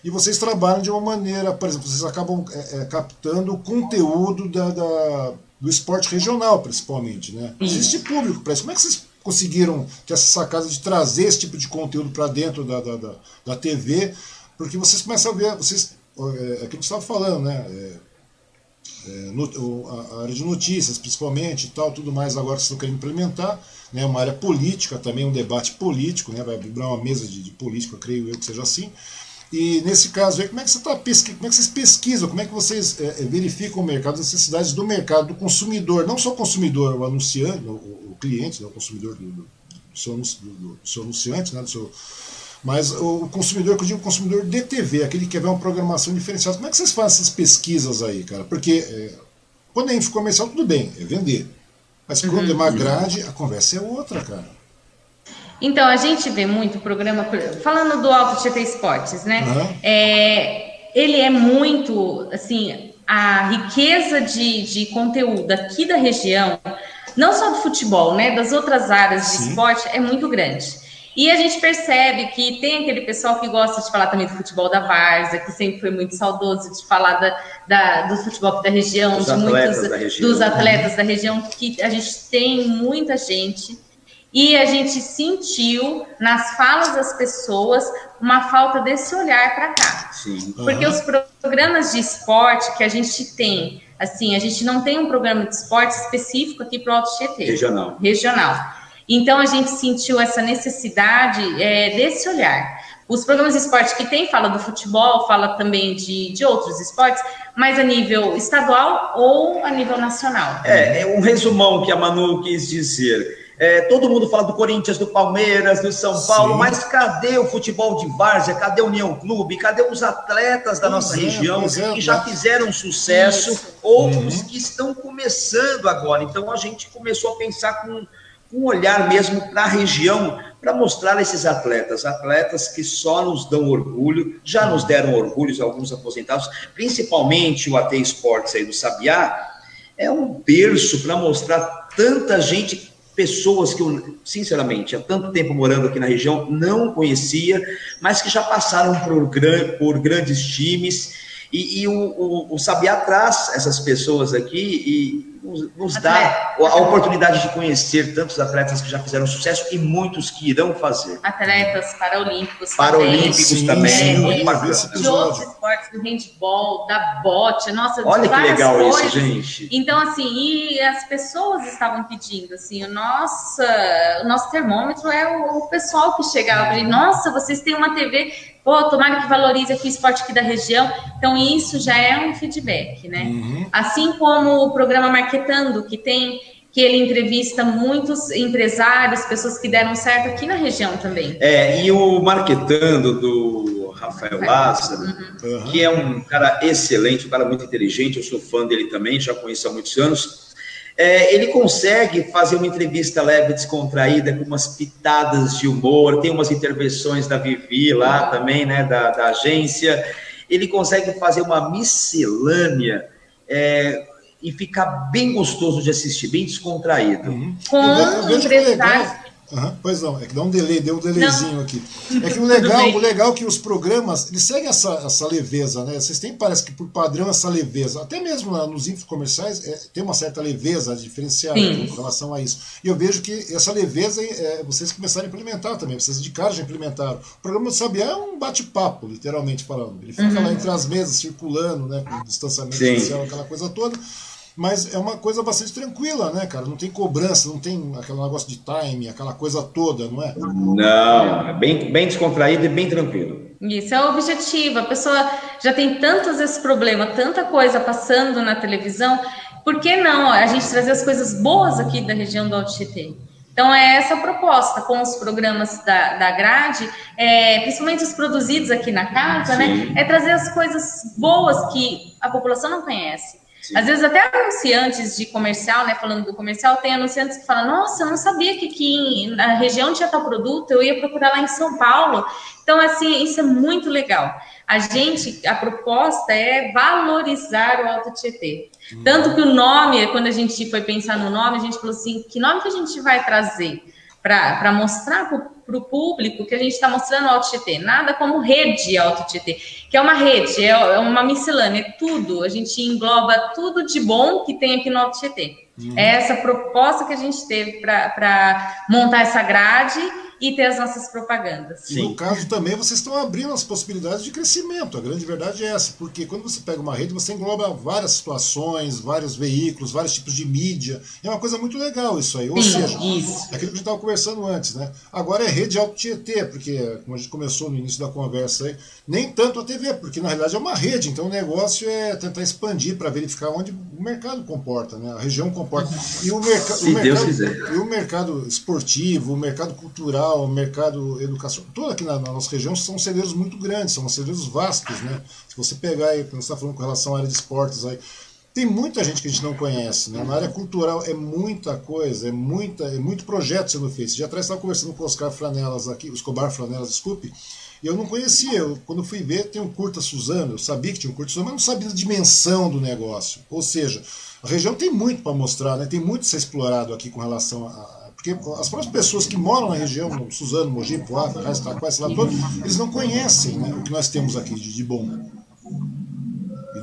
E vocês trabalham de uma maneira, por exemplo, vocês acabam é, é captando o conteúdo da, da do esporte regional, principalmente. Né? Existe público para isso. Como é que vocês conseguiram ter essa sacada de trazer esse tipo de conteúdo para dentro da, da, da, da, TV? Porque vocês começam a ver, vocês, é, é aquilo que estava falando, né? É, é, no, a, a área de notícias, principalmente, e tal, tudo mais agora que vocês estão querendo implementar, né? Uma área política também, um debate político, né? Vai vibrar uma mesa de, de política, creio eu que seja assim. E nesse caso aí, como é que, você tá pesqui como é que vocês pesquisam, como é que vocês é, é, verificam o mercado, as necessidades do mercado, do consumidor, não só o consumidor, o anunciante, o, o cliente, né, o consumidor do, do, seu, do, do seu anunciante, né, do seu, mas o consumidor, que eu digo consumidor de TV, aquele que quer ver uma programação diferenciada. Como é que vocês fazem essas pesquisas aí, cara? Porque é, quando é comercial, tudo bem, é vender. Mas quando uhum. é uma grade, a conversa é outra, cara. Então, a gente vê muito programa, falando do Alto Tietê Esportes, né? Uhum. É, ele é muito, assim, a riqueza de, de conteúdo aqui da região, não só do futebol, né? Das outras áreas de Sim. esporte, é muito grande. E a gente percebe que tem aquele pessoal que gosta de falar também do futebol da Várzea, que sempre foi muito saudoso de falar da, da do futebol da região, dos de muitos da região. dos atletas da região, que a gente tem muita gente e a gente sentiu nas falas das pessoas uma falta desse olhar para cá. Sim. Porque uhum. os programas de esporte que a gente tem, assim, a gente não tem um programa de esporte específico aqui para o Alto Tietê. Regional. Regional. Então a gente sentiu essa necessidade é, desse olhar. Os programas de esporte que tem fala do futebol, fala também de, de outros esportes, mas a nível estadual ou a nível nacional. É, é um resumão que a Manu quis dizer é, todo mundo fala do Corinthians, do Palmeiras, do São Paulo, Sim. mas cadê o futebol de várzea? Cadê o União Clube? Cadê os atletas da nossa é, região é, que já fizeram sucesso ou uhum. os que estão começando agora? Então a gente começou a pensar com um olhar mesmo para a região, para mostrar esses atletas, atletas que só nos dão orgulho, já nos deram orgulhos alguns aposentados, principalmente o AT Esportes aí do Sabiá, é um berço para mostrar tanta gente pessoas que eu, sinceramente, há tanto tempo morando aqui na região, não conhecia, mas que já passaram por, gran, por grandes times. E, e o, o, o Sabiá traz essas pessoas aqui e nos, nos dá a oportunidade de conhecer tantos atletas que já fizeram sucesso e muitos que irão fazer. Atletas paralímpicos Paralímpicos também, também muito bacana. De outros esportes, do handball, da bote, nossa, Olha que legal coisas. isso, gente. Então, assim, e as pessoas estavam pedindo, assim, o nosso, o nosso termômetro é o, o pessoal que chegava e nossa, vocês têm uma TV pô, tomara que valorize aqui o esporte aqui da região. Então, isso já é um feedback, né? Uhum. Assim como o programa Marketando, que tem que ele entrevista muitos empresários, pessoas que deram certo aqui na região também. É, e o Marketando do Rafael Lázaro, uhum. que é um cara excelente, um cara muito inteligente, eu sou fã dele também, já conheço há muitos anos é, ele consegue fazer uma entrevista leve, descontraída, com umas pitadas de humor, tem umas intervenções da Vivi lá também, né, da, da agência. Ele consegue fazer uma miscelânea é, e ficar bem gostoso de assistir, bem descontraído. Uhum. Com empresários Uhum, pois não, é que dá um delay, deu um delayzinho não. aqui. É que o legal, o legal é que os programas, eles seguem essa, essa leveza, né? Vocês têm, parece que por padrão, essa leveza. Até mesmo lá nos infos comerciais é, tem uma certa leveza diferenciada em relação a isso. E eu vejo que essa leveza é, vocês começaram a implementar também, vocês de cara já implementaram. O programa do Sabiá é um bate-papo, literalmente falando. Ele fica uhum. lá entre as mesas, circulando, né? Com distanciamento Sim. social, aquela coisa toda. Mas é uma coisa bastante tranquila, né, cara? Não tem cobrança, não tem aquele negócio de time, aquela coisa toda, não é? Não, é bem, bem descontraído e bem tranquilo. Isso é o objetivo. A pessoa já tem tantos esse problema, tanta coisa passando na televisão. Por que não a gente trazer as coisas boas aqui da região do Alto Então, é essa a proposta com os programas da, da grade, é, principalmente os produzidos aqui na casa? Sim. né? É trazer as coisas boas que a população não conhece. Sim. Às vezes, até anunciantes de comercial, né? Falando do comercial, tem anunciantes que falam: Nossa, eu não sabia que aqui na região tinha tal produto, eu ia procurar lá em São Paulo. Então, assim, isso é muito legal. A gente, a proposta é valorizar o Alto Tietê. Tanto que o nome, quando a gente foi pensar no nome, a gente falou assim: que nome que a gente vai trazer para mostrar para o público que a gente está mostrando o Tietê? Nada como rede Alto Tietê, que é uma rede, é, é uma miscelânea, é tudo. A gente engloba tudo de bom que tem aqui no Alto Tietê. Uhum. É essa proposta que a gente teve para montar essa grade e ter as nossas propagandas. Sim. No caso também, vocês estão abrindo as possibilidades de crescimento. A grande verdade é essa, porque quando você pega uma rede, você engloba várias situações, vários veículos, vários tipos de mídia. É uma coisa muito legal isso aí. Ou Sim, seja, isso. aquilo que a gente estava conversando antes, né? Agora é rede alto Tietê, porque, como a gente começou no início da conversa aí, nem tanto a TV, porque na realidade é uma rede, então o negócio é tentar expandir para verificar onde o mercado comporta, né? A região comporta. E o, merca o mercado, e o mercado esportivo, o mercado cultural o mercado educacional, todo aqui na, na, nossa região são celeiros muito grandes, são celeiros vastos, né? Se você pegar aí, quando você está falando com relação à área de esportes aí, tem muita gente que a gente não conhece, né? Na área cultural é muita coisa, é muita, é muito projeto sendo feito. Já atrás estava conversando com o Oscar Flanelas aqui, o Escobar Flanelas, desculpe, e eu não conhecia. Eu, quando fui ver, tem um curta Suzano, eu sabia que tinha um curta Suzano, mas não sabia a dimensão do negócio. Ou seja, a região tem muito para mostrar, né? Tem muito a ser explorado aqui com relação a, porque as próprias pessoas que moram na região, no Suzano, Mogi, Poá, Ferraz, Itaquá, esse lá todo, eles não conhecem né, o que nós temos aqui de, de bom.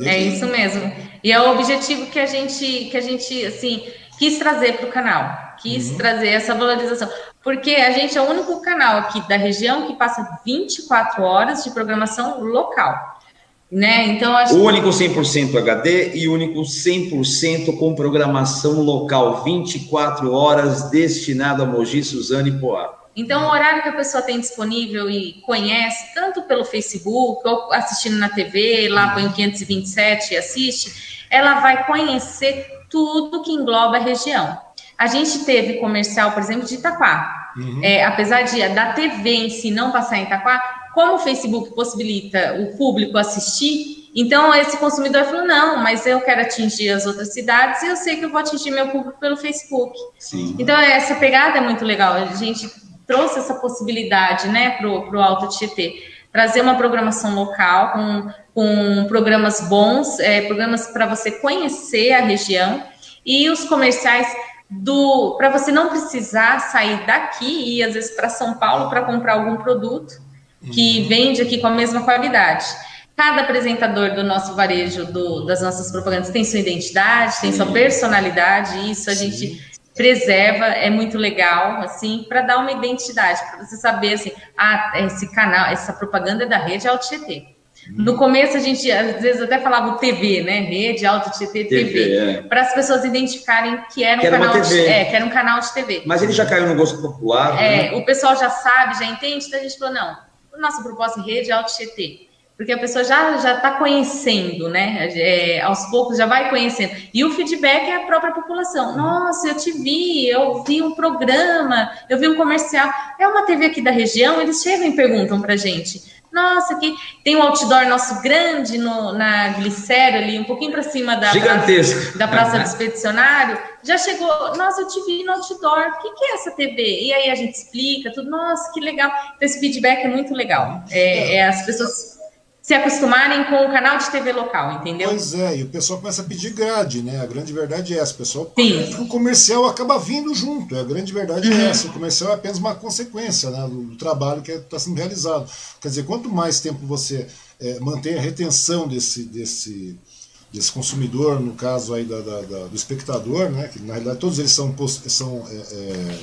É isso mesmo. E é o objetivo que a gente, que a gente assim, quis trazer para o canal. Quis uhum. trazer essa valorização. Porque a gente é o único canal aqui da região que passa 24 horas de programação local. Né? Então, acho... O único 100% HD e único 100% com programação local, 24 horas, destinado a Mogi, Suzano e Poá. Então, o horário que a pessoa tem disponível e conhece, tanto pelo Facebook ou assistindo na TV, lá põe o 527 e assiste, ela vai conhecer tudo que engloba a região. A gente teve comercial, por exemplo, de Itaquá. Uhum. É, apesar de da TV em si não passar em Itaquá, como o Facebook possibilita o público assistir, então esse consumidor falou: não, mas eu quero atingir as outras cidades e eu sei que eu vou atingir meu público pelo Facebook. Sim. Então essa pegada é muito legal. A gente trouxe essa possibilidade né, para o Alto Tietê. Trazer uma programação local com, com programas bons, é, programas para você conhecer a região e os comerciais do para você não precisar sair daqui e ir às vezes para São Paulo para comprar algum produto que vende aqui com a mesma qualidade. Cada apresentador do nosso varejo, do, das nossas propagandas, tem sua identidade, Sim. tem sua personalidade, e isso a Sim. gente preserva, é muito legal, assim, para dar uma identidade, para você saber, assim, ah, esse canal, essa propaganda é da rede Alto GT. No começo a gente às vezes até falava o TV, né? Rede Alto GT TV, TV é. para as pessoas identificarem que era um que canal de, é, que era um canal de TV. Mas ele já caiu no gosto popular. É, né? o pessoal já sabe, já entende, então a gente falou não nossa proposta em rede é Alto Tietê. Porque a pessoa já já está conhecendo, né? É, aos poucos já vai conhecendo. E o feedback é a própria população. Nossa, eu te vi, eu vi um programa, eu vi um comercial. É uma TV aqui da região, eles chegam e perguntam para gente. Nossa, aqui tem um outdoor nosso grande no, na Glicério ali, um pouquinho para cima da Gigantesco. praça, da praça do Expedicionário. Já chegou, nossa, eu te vi no outdoor, o que, que é essa TV? E aí a gente explica tudo, nossa, que legal. Então, esse feedback é muito legal. É, é as pessoas se acostumarem com o canal de TV local, entendeu? Pois é, e o pessoal começa a pedir grade, né? A grande verdade é essa. O pessoal, Sim. o comercial acaba vindo junto. A grande verdade é uhum. é essa. O comercial é apenas uma consequência né, do, do trabalho que está sendo realizado. Quer dizer, quanto mais tempo você é, mantém a retenção desse, desse, desse consumidor, no caso aí da, da, da, do espectador, né? Que na realidade todos eles são, são é, é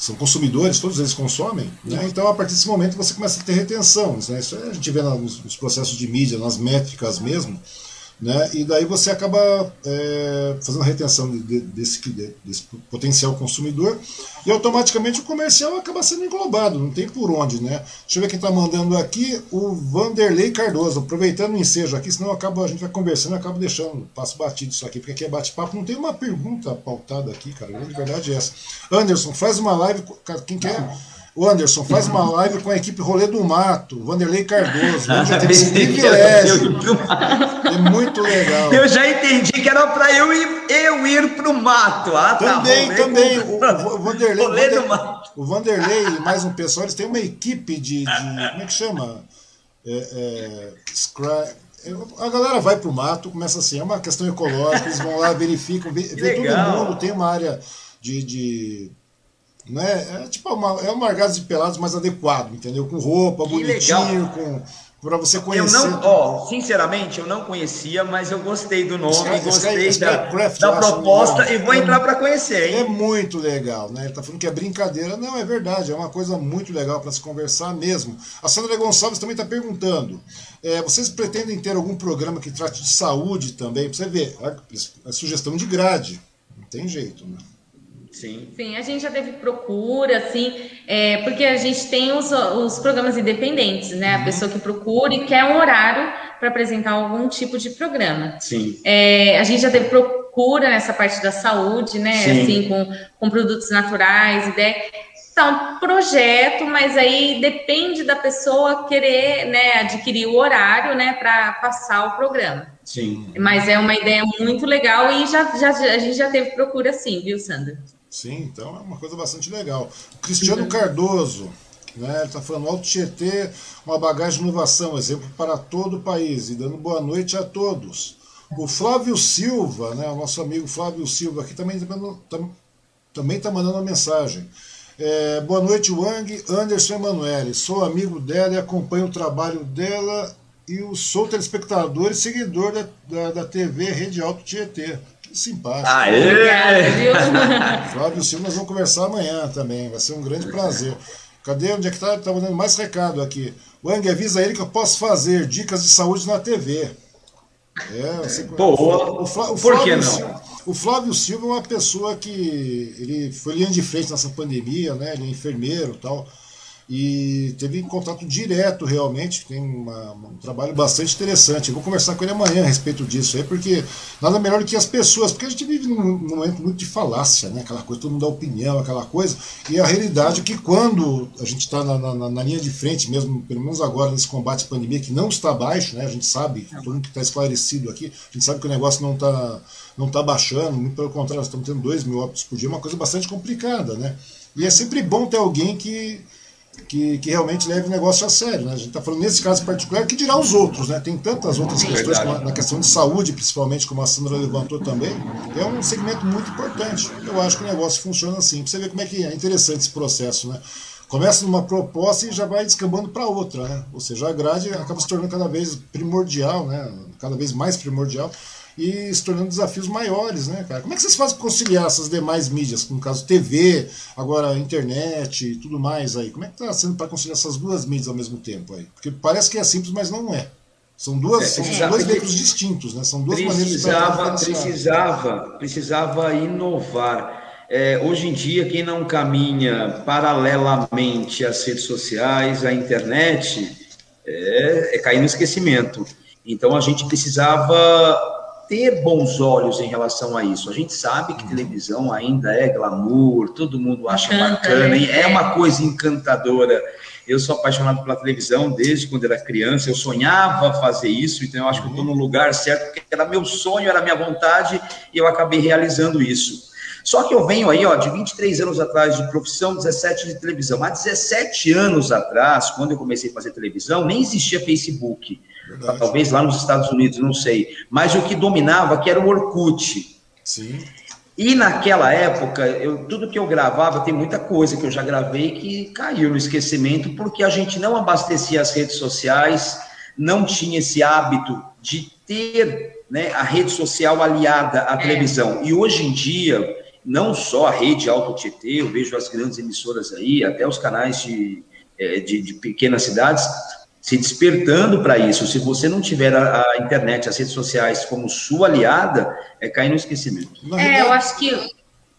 são consumidores, todos eles consomem, né? então a partir desse momento você começa a ter retenção. Né? Isso a gente vê nos, nos, processos de mídia, nas métricas mesmo, Né? E daí você acaba é, fazendo a retenção de, de, desse, de, desse, potencial consumidor e automaticamente o comercial acaba sendo englobado, não tem por onde. Né? Deixa eu ver quem está mandando aqui, o Vanderlei Cardoso, aproveitando o ensejo aqui, senão acaba, a gente vai conversando e acaba deixando, passo batido isso aqui, porque aqui é bate-papo, não tem uma pergunta pautada aqui, cara, a verdade é essa. Anderson, faz uma live, quem quer... O Anderson, faz uma live com a equipe Rolê do Mato, Vanderlei Cardoso. Já teve esse privilégio. É muito legal. Eu já entendi que era para eu ir, eu ir pro mato. Ah, tá, também, tá, também. O, o, Vanderlei, Rolê do Mato. o Vanderlei e mais um pessoal, eles têm uma equipe de. de como é que chama? É, é, a galera vai pro mato, começa assim, é uma questão ecológica, eles vão lá, verificam, vê, vê todo mundo, tem uma área de, de né? É tipo uma, é um largados de pelados mais adequado, entendeu? Com roupa, que bonitinho, legal. com para você conhecer. Eu não, ó, sinceramente, eu não conhecia, mas eu gostei do nome, Sky, gostei Sky, da, Craft, da proposta e vou é, entrar para conhecer. Hein? É muito legal, né? Ele tá falando que é brincadeira, não é verdade, é uma coisa muito legal para se conversar mesmo. A Sandra Gonçalves também está perguntando: é, vocês pretendem ter algum programa que trate de saúde também? Para você ver, a, a sugestão de grade, não tem jeito, né? Sim. Sim, a gente já teve procura, assim, é, porque a gente tem os, os programas independentes, né? Uhum. A pessoa que procura e quer um horário para apresentar algum tipo de programa. Sim. É, a gente já teve procura nessa parte da saúde, né? Sim. Assim, com, com produtos naturais, ideia. Então, projeto, mas aí depende da pessoa querer né, adquirir o horário né, para passar o programa. Sim. Mas é uma ideia muito legal e já, já, a gente já teve procura sim, viu, Sandra? Sim, então é uma coisa bastante legal. Cristiano Cardoso, né, ele está falando Alto Tietê, uma bagagem de inovação, exemplo para todo o país, e dando boa noite a todos. O Flávio Silva, né, o nosso amigo Flávio Silva aqui também está mandando, também tá mandando uma mensagem. É, boa noite, Wang, Anderson Emanuele. Sou amigo dela e acompanho o trabalho dela e sou telespectador e seguidor da, da, da TV Rede Alto Tietê. Simpático. Aê! Flávio Silva, nós vamos conversar amanhã também. Vai ser um grande prazer. Cadê? Onde é que tá? Tá mandando mais recado aqui. Wang, avisa ele que eu posso fazer dicas de saúde na TV. É, você... Boa. O, Flá... o Por que não? Silva, o Flávio Silva é uma pessoa que ele foi linha de frente nessa pandemia, né? Ele é enfermeiro e tal e teve contato direto realmente, tem uma, um trabalho bastante interessante. Eu vou conversar com ele amanhã a respeito disso aí, porque nada melhor do que as pessoas, porque a gente vive num, momento muito de falácia, né? aquela coisa, todo mundo dá opinião, aquela coisa, e a realidade é que quando a gente está na, na, na, linha de frente, mesmo, pelo menos agora nesse combate à pandemia, que não está baixo, né? a gente sabe, todo mundo que está esclarecido aqui, a gente sabe que o negócio não está não tá baixando, muito pelo contrário, nós estamos tendo 2 mil óbitos por dia, uma coisa bastante complicada, né? E é sempre bom ter alguém que que, que realmente leve o negócio a sério. Né? A gente está falando nesse caso particular, que dirá os outros, né? Tem tantas outras questões, na questão de saúde, principalmente, como a Sandra levantou também, é um segmento muito importante. Eu acho que o negócio funciona assim. Para você ver como é que é interessante esse processo, né? Começa numa proposta e já vai descambando para outra, né? Ou seja, a grade acaba se tornando cada vez primordial, né? Cada vez mais primordial e se tornando desafios maiores, né, cara? Como é que vocês fazem para conciliar essas demais mídias, no caso TV, agora internet e tudo mais aí? Como é que está sendo para conciliar essas duas mídias ao mesmo tempo aí? Porque parece que é simples, mas não é. São, duas, é, são dois veículos distintos, né? São duas precisava, maneiras de precisava, precisava inovar. É, hoje em dia, quem não caminha paralelamente às redes sociais, à internet, é, é cair no esquecimento. Então, a gente precisava ter bons olhos em relação a isso. A gente sabe que televisão ainda é glamour, todo mundo acha Encanta, bacana, né? é uma coisa encantadora. Eu sou apaixonado pela televisão desde quando era criança, eu sonhava fazer isso, então eu acho que eu estou no lugar certo, porque era meu sonho, era minha vontade, e eu acabei realizando isso. Só que eu venho aí, ó, de 23 anos atrás de profissão, 17 de televisão. Há 17 anos atrás, quando eu comecei a fazer televisão, nem existia Facebook. Verdade. Talvez lá nos Estados Unidos, não sei. Mas o que dominava que era o Orkut. Sim. E naquela época, eu, tudo que eu gravava, tem muita coisa que eu já gravei que caiu no esquecimento, porque a gente não abastecia as redes sociais, não tinha esse hábito de ter né, a rede social aliada à é. televisão. E hoje em dia, não só a rede Alto Tietê, eu vejo as grandes emissoras aí, até os canais de, é, de, de pequenas cidades, se despertando para isso. Se você não tiver a, a, internet, as redes sociais como sua aliada, é cair no esquecimento. é, eu acho que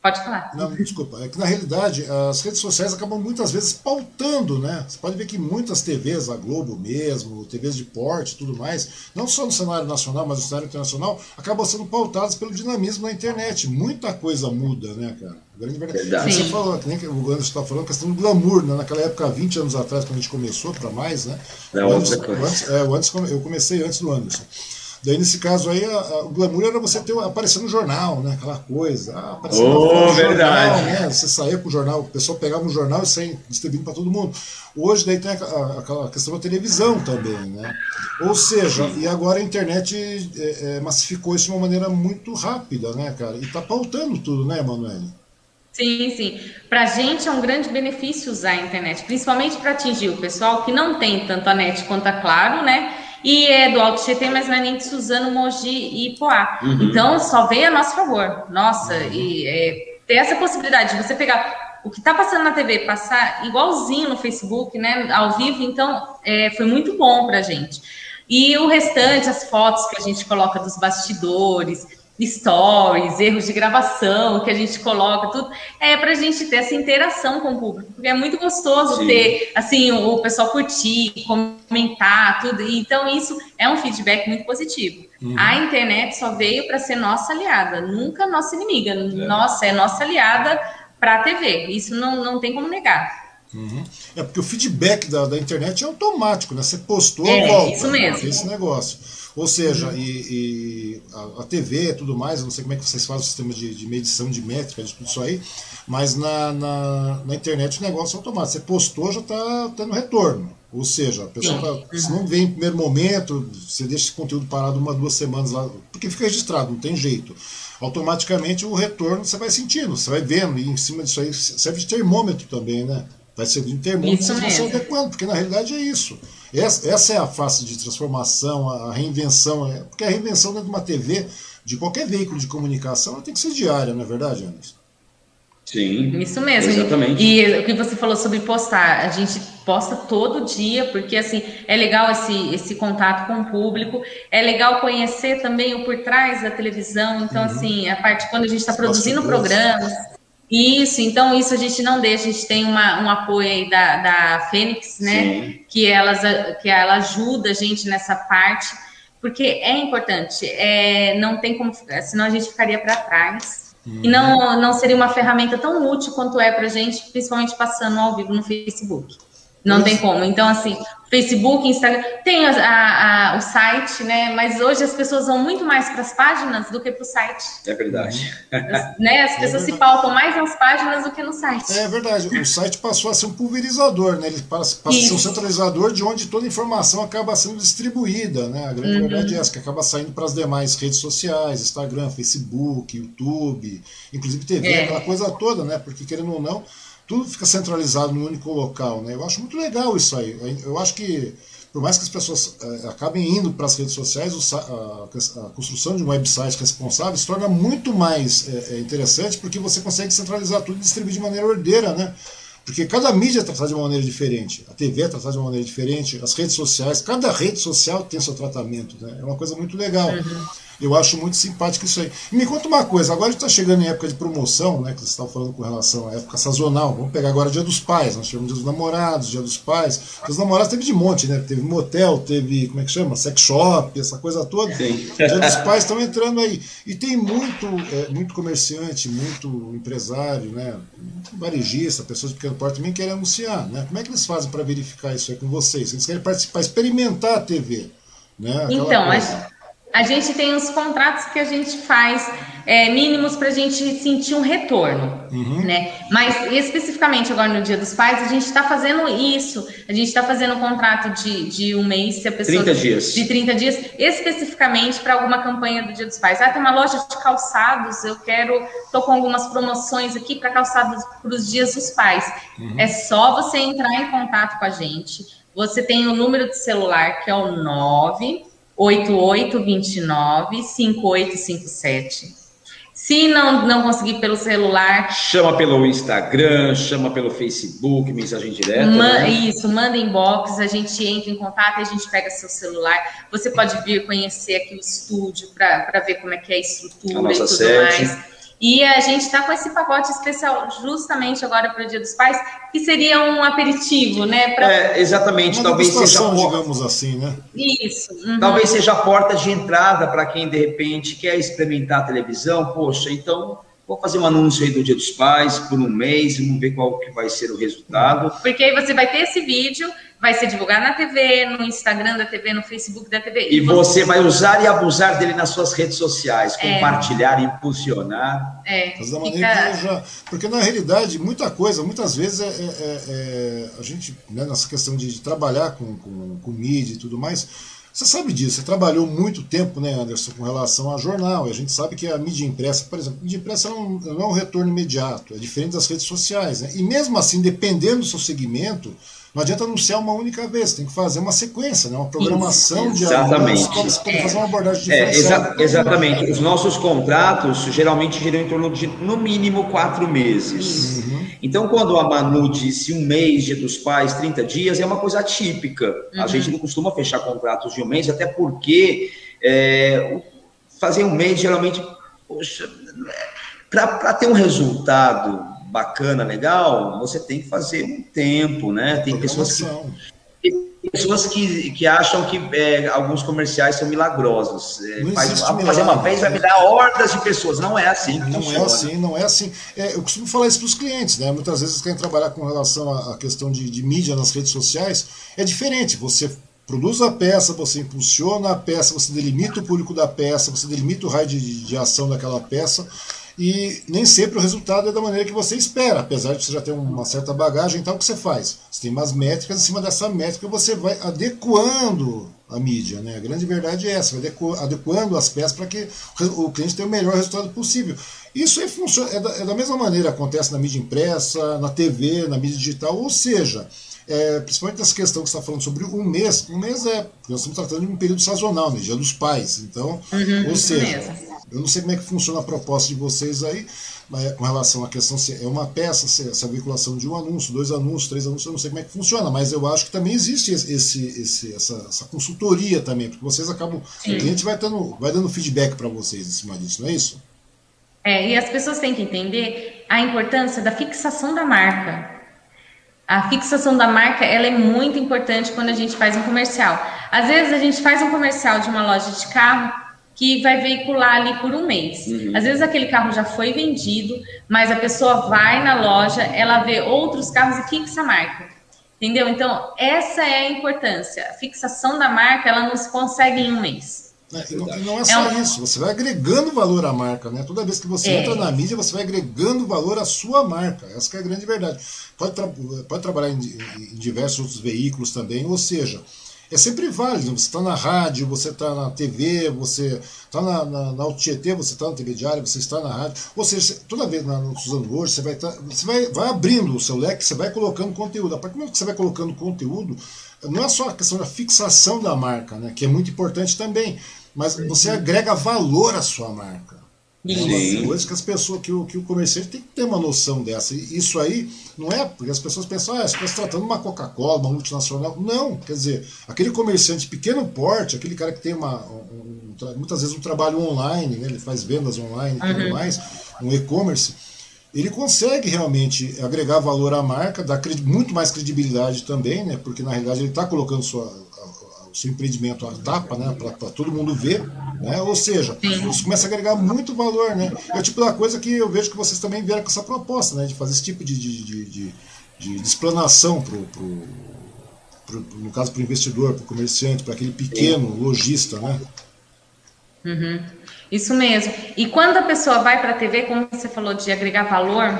Pode falar. Não, desculpa. É que na realidade as redes sociais acabam muitas vezes pautando, né? Você pode ver que muitas TVs, a Globo mesmo, TVs de porte tudo mais, não só no cenário nacional, mas no cenário internacional, acabam sendo pautadas pelo dinamismo na internet. Muita coisa muda, né, cara? grande verdade. Você falou, que nem o Anderson está falando, questão do glamour, né? Naquela época, 20 anos atrás, quando a gente começou, para mais, né? Não, o Anderson, o Anderson, é, o Anderson, eu comecei antes do Anderson. Daí, nesse caso aí, a, a, o glamour era você ter, aparecer no jornal, né? Aquela coisa. Ah, aparecer oh, no verdade. jornal, né? Você saía com o jornal, o pessoal pegava um jornal e saía distribuindo para todo mundo. Hoje daí tem aquela questão da televisão também, né? Ou seja, e agora a internet é, é, massificou isso de uma maneira muito rápida, né, cara? E está pautando tudo, né, Emanuele? Sim, sim. Para a gente é um grande benefício usar a internet, principalmente para atingir o pessoal que não tem tanto a net quanto a Claro, né? E é do Alto Tietê, mas não é nem de Suzano, Mogi e Poá. Uhum. Então, só vem a nosso favor. Nossa, uhum. e é, ter essa possibilidade de você pegar o que está passando na TV, passar igualzinho no Facebook, né, ao vivo, então é, foi muito bom para a gente. E o restante, as fotos que a gente coloca dos bastidores, stories, erros de gravação que a gente coloca, tudo, é para a gente ter essa interação com o público, porque é muito gostoso Sim. ter, assim, o, o, pessoal curtir, comentar, tudo, então isso é um feedback muito positivo. Uhum. A internet só veio para ser nossa aliada, nunca nossa inimiga, é. nossa, é nossa aliada para a TV, isso não, não tem como negar. Uhum. É porque o feedback da, da internet é automático, né? Você postou, é, volta. Isso mesmo. Esse negócio. Ou seja, uhum. e, e a, a, TV e tudo mais, eu não sei como é que vocês fazem o sistema de, de medição de métrica, de tudo isso aí, mas na, na, na internet o negócio é automático. Você postou, já está tendo retorno. Ou seja, a pessoa tá, se não vem em primeiro momento, você deixa esse conteúdo parado uma, duas semanas lá, porque fica registrado, não tem jeito. Automaticamente o retorno você vai sentindo, você vai vendo, e em cima disso aí serve de termômetro também, né? Vai servir de termômetro, você vai se adequando, porque na realidade é isso. Essa, essa é a face de transformação, a reinvenção. É, porque a reinvenção dentro de uma TV, de qualquer veículo de comunicação, ela tem que ser diária, não é verdade, Anderson? Sim. Isso mesmo. Exatamente. E o que você falou sobre postar, a gente posta todo dia, porque assim, é legal esse, esse contato com o público, é legal conhecer também o por trás da televisão, então uhum. assim, a parte quando a gente está produzindo programas, isso, então isso a gente não deixa, a gente tem uma, um apoio aí da, da Fênix, né? Que, elas, que ela ajuda a gente nessa parte, porque é importante, é, não tem como, senão a gente ficaria para trás. Uhum. E não, não seria uma ferramenta tão útil quanto é para a gente, principalmente passando ao vivo no Facebook. Não tem como. Então, assim, Facebook, Instagram, tem a, a, a, o site, né? Mas hoje as pessoas vão muito mais para as páginas do que para o site. É verdade. As, né? as pessoas é se pautam mais nas páginas do que no site. É verdade. O site passou a ser um pulverizador, né? Ele passa, passa a ser um centralizador de onde toda a informação acaba sendo distribuída, né? A grande uhum. verdade é essa, que acaba saindo para as demais redes sociais, Instagram, Facebook, YouTube, inclusive TV, é. aquela coisa toda, né? Porque querendo ou não tudo fica centralizado no único local. Né? Eu acho muito legal isso aí. Eu acho que, por mais que as pessoas é, acabem indo para as redes sociais, a, a, construção de um website responsável se torna muito mais é, interessante porque você consegue centralizar tudo e distribuir de maneira ordeira, né? Porque cada mídia é tratada de uma maneira diferente. A TV é tratada de uma maneira diferente, as redes sociais, cada rede social tem seu tratamento. Né? É uma coisa muito legal. Uhum. Eu acho muito simpático isso aí. E me conta uma coisa, agora está chegando em época de promoção, né? Que você estava falando com relação à época sazonal. Vamos pegar agora o Dia dos Pais. Nós tivemos Dia dos Namorados, Dia dos Pais. Dia dos Namorados teve de monte, né? Teve motel, teve, como é que chama? Sex shop, essa coisa toda. Sim. Dia dos Pais estão entrando aí. E tem muito, é, muito comerciante, muito empresário, né? Muito varejista, pessoas de pequeno porte também querem anunciar, né? Como é que eles fazem para verificar isso aí com vocês? Eles querem participar, experimentar a TV. Né? Aquela então, coisa. A gente tem os contratos que a gente faz é, mínimos para a gente sentir um retorno, uhum. né? Mas especificamente agora no Dia dos Pais, a gente está fazendo isso. A gente está fazendo um contrato de, de um mês, se a pessoa 30 dias. de 30 dias, especificamente para alguma campanha do Dia dos Pais. Ah, tem uma loja de calçados, eu quero, tô com algumas promoções aqui para calçados para os Dias dos Pais. Uhum. É só você entrar em contato com a gente. Você tem o número de celular que é o 9 8829 5857. Se não, não conseguir pelo celular. Chama pelo Instagram, chama pelo Facebook, mensagem direta. né? Isso, manda inbox, a gente entra em contato e a gente pega seu celular. Você pode vir conhecer aqui o estúdio para ver como é que é a estrutura a e tudo sede. mais. E a gente está com esse pacote especial justamente agora para o Dia dos Pais, que seria um aperitivo, né? Pra... É, exatamente, Uma talvez seja digamos assim, né? Isso. Uhum. Talvez seja a porta de entrada para quem de repente quer experimentar a televisão. Poxa, então vou fazer um anúncio aí do Dia dos Pais por um mês, vamos ver qual que vai ser o resultado. Porque aí você vai ter esse vídeo vai ser divulgado na TV, no Instagram da TV, no Facebook da TV. E, e você, vai usar e abusar dele nas suas redes sociais, é. compartilhar, impulsionar. É. Mas da maneira fica... já... Porque na realidade, muita coisa, muitas vezes é, é, é, é a gente, né, nessa questão de, de trabalhar com, com, com mídia e tudo mais, você sabe disso, você trabalhou muito tempo, né, Anderson, com relação a jornal, e a gente sabe que a mídia impressa, por exemplo, a mídia impressa não, não é um retorno imediato, é diferente das redes sociais, né? E mesmo assim, dependendo do seu segmento, não adianta anunciar uma única vez, tem que fazer uma sequência, né? uma programação de Exatamente. Para fazer uma abordagem é, exa exatamente. Os nossos contratos geralmente giram em torno de, no mínimo, quatro meses. Uhum. Então, quando a Manu disse um mês, dia dos pais, 30 dias, é uma coisa típica. Uhum. A gente não costuma fechar contratos de um mês, até porque é, fazer um mês, geralmente, poxa, para ter um resultado bacana, legal, você tem que fazer um tempo, né? Tem pessoas que, tem pessoas que, que acham que é, alguns comerciais são milagrosos. É, faz, fazer uma vez vai me dar hordas de pessoas. Não é assim. Não é funciona. é assim, não é assim. É, eu costumo falar isso para os clientes, né? Muitas vezes querem trabalhar com relação à, à questão de, de mídia nas redes sociais. É diferente. Você produz a peça, você impulsiona a peça, você delimita o público da peça, você delimita o raio de, de ação daquela peça e nem sempre o resultado é da maneira que você espera, apesar de você já ter uma certa bagagem, então o que você faz? Você tem umas métricas, em cima dessa métrica você vai adequando a mídia, né? A grande verdade é essa, vai adequando as peças para que o cliente tenha o melhor resultado possível. Isso aí funciona, é da, é da mesma maneira acontece na mídia impressa, na TV, na mídia digital, ou seja, é, principalmente essa questão que você está falando sobre um mês, um mês é, nós estamos tratando de um período sazonal, né, dia dos pais, então, uhum, ou seja, eu não sei como é que funciona a proposta de vocês aí, mas com relação à questão se é uma peça, se, se é a vinculação de um anúncio, dois anúncios, três anúncios, eu não sei como é que funciona, mas eu acho que também existe esse, esse, essa, essa consultoria também, porque vocês acabam, Sim. o cliente vai dando, vai dando feedback para vocês em cima disso, não é isso? É, e as pessoas têm que entender a importância da fixação da marca. A fixação da marca ela é muito importante quando a gente faz um comercial. Às vezes a gente faz um comercial de uma loja de carro que vai veicular ali por um mês. Uhum. Às vezes aquele carro já foi vendido, mas a pessoa vai na loja, ela vê outros carros e fixa a marca. Entendeu? Então, essa é a importância. A fixação da marca, ela não se consegue em um mês. É, e, não, não, é só é um... isso, você vai agregando valor à marca, né? Toda vez que você é. entra na mídia, você vai agregando valor à sua marca. Essa é a grande verdade. Pode, tra pode trabalhar em, em, diversos outros veículos também, ou seja, é sempre válido. Você está na rádio, você está na TV, você está na, na, na você está na TV Diária, você está na rádio. Ou seja, toda vez na, usando hoje, você, vai, tá, você vai, vai abrindo o seu leque, você vai colocando conteúdo. A partir do momento que você vai colocando conteúdo, não é só a questão da fixação da marca, né, que é muito importante também, mas você agrega valor à sua marca. Sim. Coisas que as pessoas, que o, que o comerciante tem que ter uma noção dessa. E isso aí não é porque as pessoas pensam, ah, você está tratando uma Coca-Cola, uma multinacional. Não, quer dizer, aquele comerciante de pequeno porte, aquele cara que tem uma, um, um, muitas vezes um trabalho online, né, ele faz vendas online e tudo uhum. mais, um e-commerce, ele consegue realmente agregar valor à marca, dar muito mais credibilidade também, né, porque na realidade ele está colocando sua seu empreendimento à tapa, né, para todo mundo ver, né, ou seja, isso começa a agregar muito valor, né, é o tipo da coisa que eu vejo que vocês também vieram com essa proposta, né, de fazer esse tipo de, de, de, de, de explanação pro, pro, no caso para o investidor, para o comerciante, para aquele pequeno lojista, né. Uhum. Isso mesmo. E quando a pessoa vai para a TV, como você falou de agregar valor,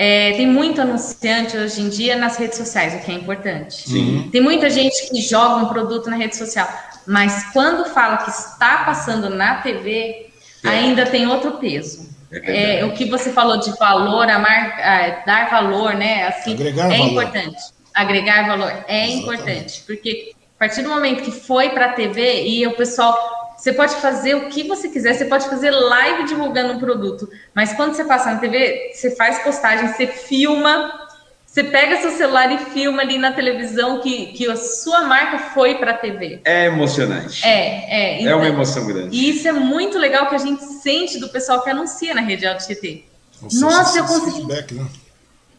é, tem muito anunciante hoje em dia nas redes sociais, o que é importante. Sim. Tem muita gente que joga um produto na rede social, mas quando fala que está passando na TV, é. ainda tem outro peso. É, é o que você falou de valor, a marca, dar valor, né? Assim, Agregar é valor. importante. Agregar valor é Exatamente. importante, porque a partir do momento que foi para a TV e o pessoal Você pode fazer o que você quiser, você pode fazer live divulgando um produto, mas quando você passa na TV, você faz postagem, você filma, você pega seu celular e filma ali na televisão que, que a sua marca foi para a TV. É emocionante. É, é. Então, é uma emoção grande. E isso é muito legal que a gente sente do pessoal que anuncia na rede Auto GT. Nossa, eu consegui. Feedback, né?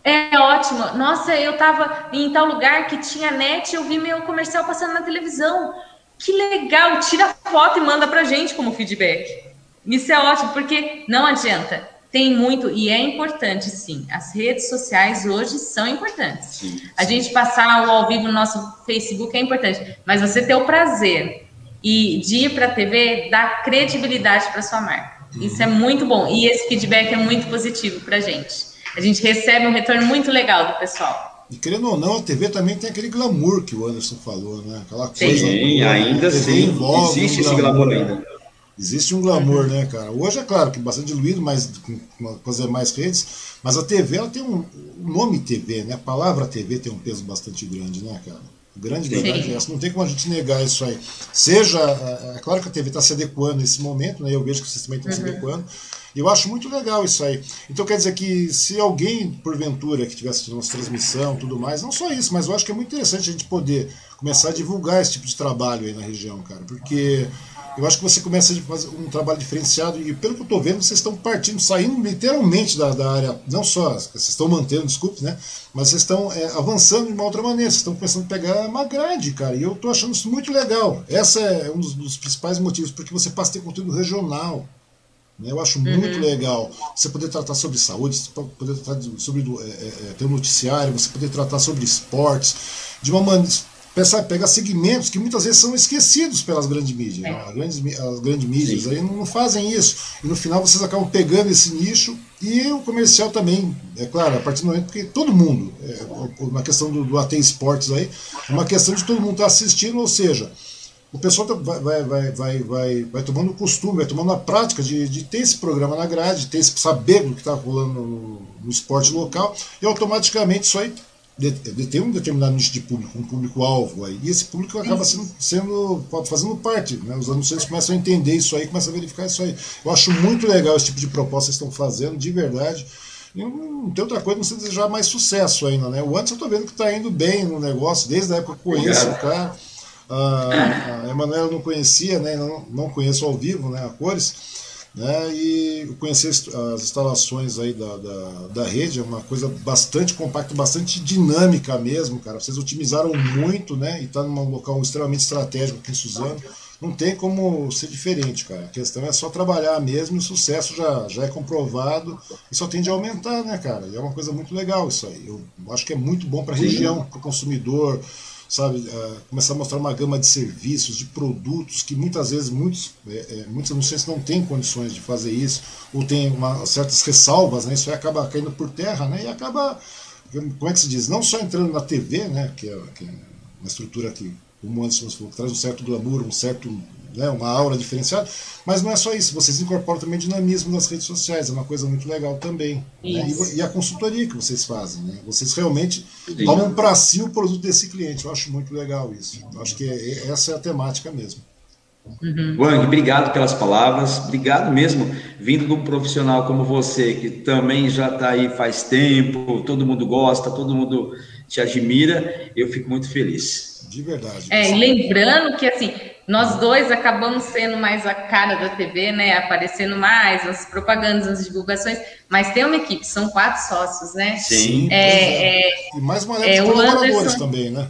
É ótimo. Nossa, eu tava em tal lugar que tinha net, eu vi meu comercial passando na televisão. Que legal! Tira foto e manda pra gente como feedback. Isso é ótimo, porque não adianta. Tem muito, e é importante, sim. As redes sociais hoje são importantes. Sim, sim. A gente passar o ao vivo no nosso Facebook é importante, mas você ter o prazer e de ir para a TV dá credibilidade para sua marca. Uhum. Isso é muito bom. E esse feedback é muito positivo para a gente. A gente recebe um retorno muito legal do pessoal. E querendo ou não, a TV também tem aquele glamour que o Anderson falou, né? Aquela coisa. Sim, ainda sim. Existe esse glamour ainda. Existe um glamour, né, cara? Hoje é claro que bastante diluído, mas com fazer mais redes, mas a TV ela tem um, um nome TV, né? A palavra TV tem um peso bastante grande, né, cara? Grande verdade é essa. Não tem como a gente negar isso aí. Seja, é, é claro que a TV está se adequando nesse momento, né? Eu vejo que vocês também estão uhum. se adequando. E eu acho muito legal isso aí. Então quer dizer que se alguém, porventura, que tivesse nossa transmissão tudo mais, não só isso, mas eu acho que é muito interessante a gente poder começar a divulgar esse tipo de trabalho aí na região, cara. Porque eu acho que você começa a fazer um trabalho diferenciado e pelo que eu estou vendo, vocês estão partindo, saindo literalmente da, da, área, não só, vocês estão mantendo, desculpe, né? Mas vocês estão é, avançando de uma outra maneira, vocês estão começando a pegar uma grade, cara, e eu estou achando isso muito legal. Essa é um dos, dos, principais motivos, porque você passa a ter conteúdo regional. Né? Eu acho uhum. muito legal você poder tratar sobre saúde, você poder tratar sobre é, é, ter um noticiário, você poder tratar sobre esportes, de uma maneira Pensar, pega segmentos que muitas vezes são esquecidos pelas grandes mídias. É. As, grandes, as grandes mídias aí não, não, fazem isso. E no final vocês acabam pegando esse nicho e o comercial também, é claro, a partir do momento que todo mundo, é, uma questão do, do AT Esportes aí, é uma questão de todo mundo estar tá assistindo, ou seja, o pessoal tá, vai, vai, vai, vai, vai, tomando o costume, vai tomando a prática de, de ter esse programa na grade, de ter esse saber do que está rolando no, no esporte local, e automaticamente isso aí de, de ter um determinado nicho de público, um público-alvo aí, e esse público acaba sendo, sendo fazendo parte, né? os anunciantes começam a entender isso aí, começam a verificar isso aí. Eu acho muito legal esse tipo de proposta que estão fazendo, de verdade. E não tem outra coisa não você desejar mais sucesso ainda, né? O antes eu estou vendo que está indo bem no negócio, desde a época que eu conheço Obrigado. o cara. A, a Emanuela não conhecia, né? Não, não conheço ao vivo, né? A cores né, e conhecer as instalações aí da, da, da, rede é uma coisa bastante compacta, bastante dinâmica mesmo, cara. Vocês otimizaram muito, né? E está num local extremamente estratégico aqui em Suzano. Não tem como ser diferente, cara. A questão é só trabalhar mesmo e o sucesso já, já é comprovado e só tende a aumentar, né, cara? E é uma coisa muito legal isso aí. Eu acho que é muito bom para a região, para o consumidor, sabe, uh, começar a mostrar uma gama de serviços, de produtos que muitas vezes muitos, é, é, muitos anunciantes não têm condições de fazer isso, ou uma, certas ressalvas, né, isso acaba caindo por terra, né, e acaba, como é que se diz, não só entrando na TV, né, que é, que é uma estrutura que, como antes falou, que traz um certo glamour, um certo né, uma aura diferenciada. Mas não é só isso, vocês incorporam também dinamismo nas redes sociais, é uma coisa muito legal também. Né? E, e, a consultoria que vocês fazem, né? vocês realmente Sim. tomam para si o produto desse cliente. Eu acho muito legal isso. Eu acho que é, é, essa é a temática mesmo. Uhum. Wang, obrigado pelas palavras, obrigado mesmo, vindo de um profissional como você, que também já está aí faz tempo, todo mundo gosta, todo mundo te admira, eu fico muito feliz. De verdade. É, e lembrando que assim, nós dois acabamos sendo mais a cara da TV, né? Aparecendo mais, as propagandas, as divulgações, mas tem uma equipe, são quatro sócios, né? Sim. É, é. é, e mais uma é, o Anderson também, né?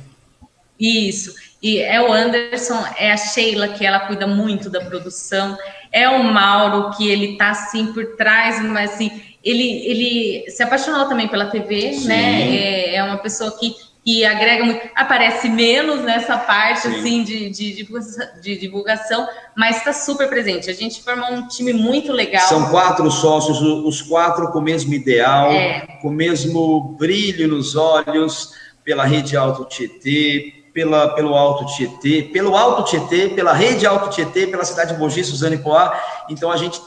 Isso. E é o Anderson, é a Sheila, que ela cuida muito da produção, é o Mauro, que ele tá assim por trás, mas assim, ele, ele se apaixonou também pela TV, Sim. né? É, é uma pessoa que que agrega muito, aparece menos nessa parte Sim. assim de, de, de, divulgação, mas está super presente. A gente formou um time muito legal. São quatro sócios, os quatro com o mesmo ideal, é. com o mesmo brilho nos olhos, pela rede Alto Tietê, pela, pelo Alto Tietê, pelo Alto Tietê, pela rede Alto Tietê, pela cidade de Mogi, Suzano e Poá. Então a gente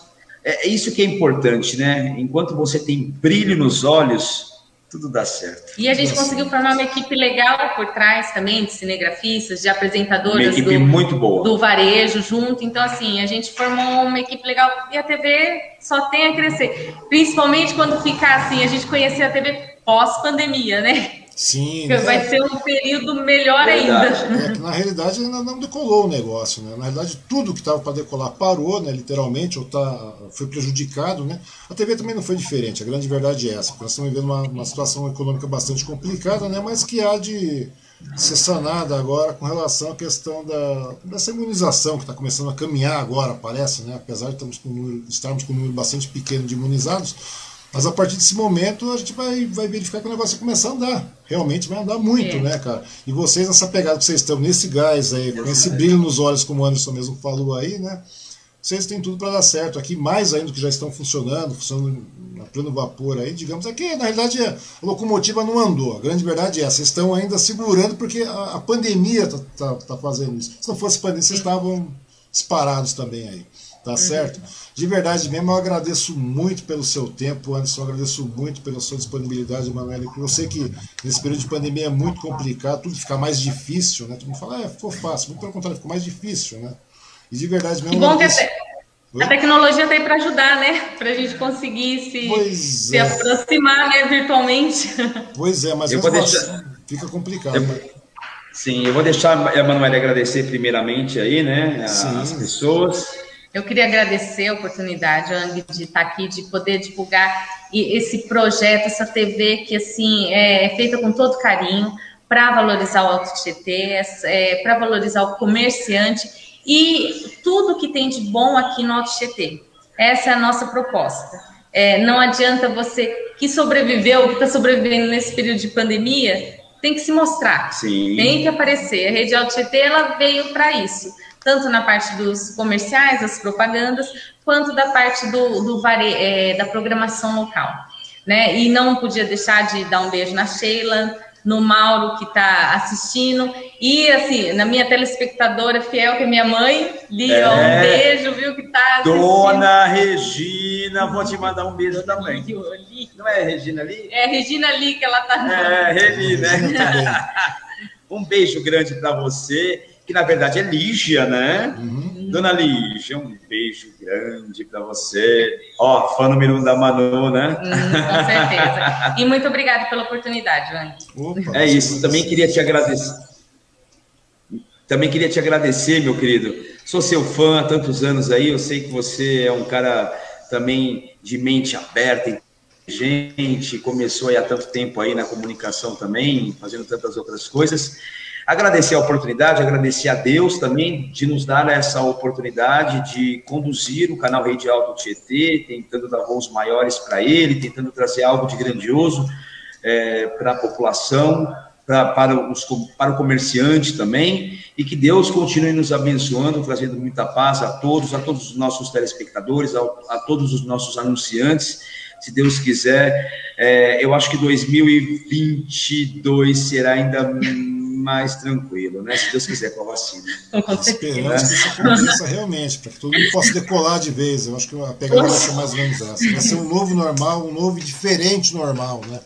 é, é isso que é importante, né? Enquanto você tem brilho nos olhos, tudo dá certo. E a gente conseguiu formar uma equipe legal por trás também, de cinegrafistas, de apresentadoras uma equipe do, muito boa. do varejo junto. Então, assim, a gente formou uma equipe legal e a TV só tem a crescer. Principalmente quando ficar assim, a gente conhecer a TV pós-pandemia, né? Sim. Né? Vai ser um período melhor Verdade. ainda. É, na realidade ainda não decolou o negócio, né? Na realidade, tudo que estava para decolar parou, né? Literalmente, ou tá, foi prejudicado, né? A TV também não foi diferente, a grande verdade é essa, nós estamos vivendo uma, uma situação econômica bastante complicada, né? Mas que há de ser sanada agora com relação à questão da, dessa imunização que está começando a caminhar agora, parece, né? Apesar de estarmos com número, estarmos com um número bastante pequeno de imunizados, mas a partir desse momento a gente vai, vai verificar que o negócio vai começar a andar. Realmente vai andar muito, é. né, cara? E vocês, nessa pegada que vocês estão, nesse gás aí, com esse brilho nos olhos, como o Anderson mesmo falou aí, né? Vocês têm tudo para dar certo aqui, mais ainda que já estão funcionando, funcionando a pleno vapor aí, digamos. Aqui, é na realidade, a locomotiva não andou. A grande verdade é, vocês estão ainda segurando porque a, a pandemia está tá, tá fazendo isso. Se não fosse pandemia, vocês estavam disparados também aí. Tá certo? De verdade mesmo, eu agradeço muito pelo seu tempo, Anderson. Eu agradeço muito pela sua disponibilidade, Emanuele. Eu sei que nesse período de pandemia é muito complicado, tudo fica mais difícil, né? Todo mundo fala, é, ficou fácil. Muito pelo contrário, ficou mais difícil, né? E de verdade mesmo. Que bom que a, a tecnologia está aí para ajudar, né? Para a gente conseguir se, se é. aproximar né, virtualmente. Pois é, mas eu vou deixar... fica complicado. Eu... Né? Sim, eu vou deixar a Emanuele agradecer primeiramente aí, né? As pessoas. Eu queria agradecer a oportunidade, Ang, de estar aqui, de poder divulgar esse projeto, essa TV que assim é, é feita com todo carinho para valorizar o Alto Tietê, é, para valorizar o comerciante e tudo que tem de bom aqui no Alto Tietê. Essa é a nossa proposta. É, não adianta você que sobreviveu, que está sobrevivendo nesse período de pandemia, tem que se mostrar, Sim. tem que aparecer. A Rede Alto Tietê ela veio para isso tanto na parte dos comerciais, das propagandas, quanto da parte do, do é, da programação local. Né? E não podia deixar de dar um beijo na Sheila, no Mauro que está assistindo, e assim, na minha telespectadora fiel, que é minha mãe, Lia, é. um beijo, viu, que está assistindo. Dona Regina, vou te mandar um beijo também. Não é Regina ali? É Regina ali que ela está. É, Reli, né? um beijo grande para você que na verdade é Lígia, né? Uhum. Dona Lígia, um beijo grande para você. Ó, fã número um da Manu, né? Hum, com certeza. E muito obrigada pela oportunidade, Opa, É isso, também queria te agradecer. Também queria te agradecer, meu querido. Sou seu fã há tantos anos aí, eu sei que você é um cara também de mente aberta, inteligente, começou aí há tanto tempo aí na comunicação também, fazendo tantas outras coisas. Agradecer a oportunidade, agradecer a Deus também de nos dar essa oportunidade de conduzir o canal Rede Alto Tietê, tentando dar voos maiores para ele, tentando trazer algo de grandioso é, para a população, pra, para, os, para o comerciante também, e que Deus continue nos abençoando, trazendo muita paz a todos, a todos os nossos telespectadores, a, a todos os nossos anunciantes. Se Deus quiser, é, eu acho que 2022 será ainda mais tranquilo, né? Se Deus quiser com a vacina. Esperamos que isso aconteça realmente, para que todo mundo possa decolar de vez. Eu acho que a pegada vai ser mais ou menos essa. Vai ser um novo normal, um novo e diferente normal, né?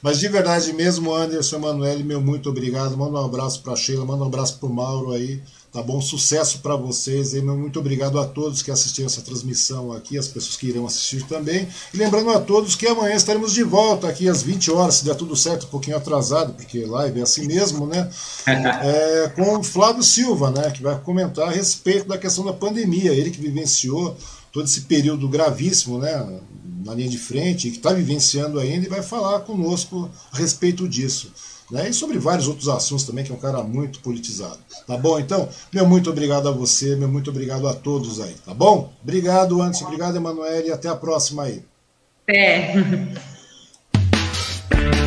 Mas de verdade mesmo, Anderson Emanuele, meu muito obrigado. Manda um abraço para a Sheila, manda um abraço para o Mauro aí. Tá bom? Sucesso para vocês. E muito obrigado a todos que assistiram essa transmissão aqui, as pessoas que irão assistir também. E lembrando a todos que amanhã estaremos de volta aqui às 20 horas, se der tudo certo, um pouquinho atrasado, porque live é assim mesmo, né? É, com o Flávio Silva, né? Que vai comentar a respeito da questão da pandemia. Ele que vivenciou todo esse período gravíssimo, né? Na linha de frente, e que está vivenciando ainda e vai falar conosco a respeito disso né? e sobre vários outros assuntos também, que é um cara muito politizado. Tá bom, então? Meu muito obrigado a você, meu muito obrigado a todos aí, tá bom? Obrigado, Anderson, obrigado, Emanuele, e até a próxima aí. É.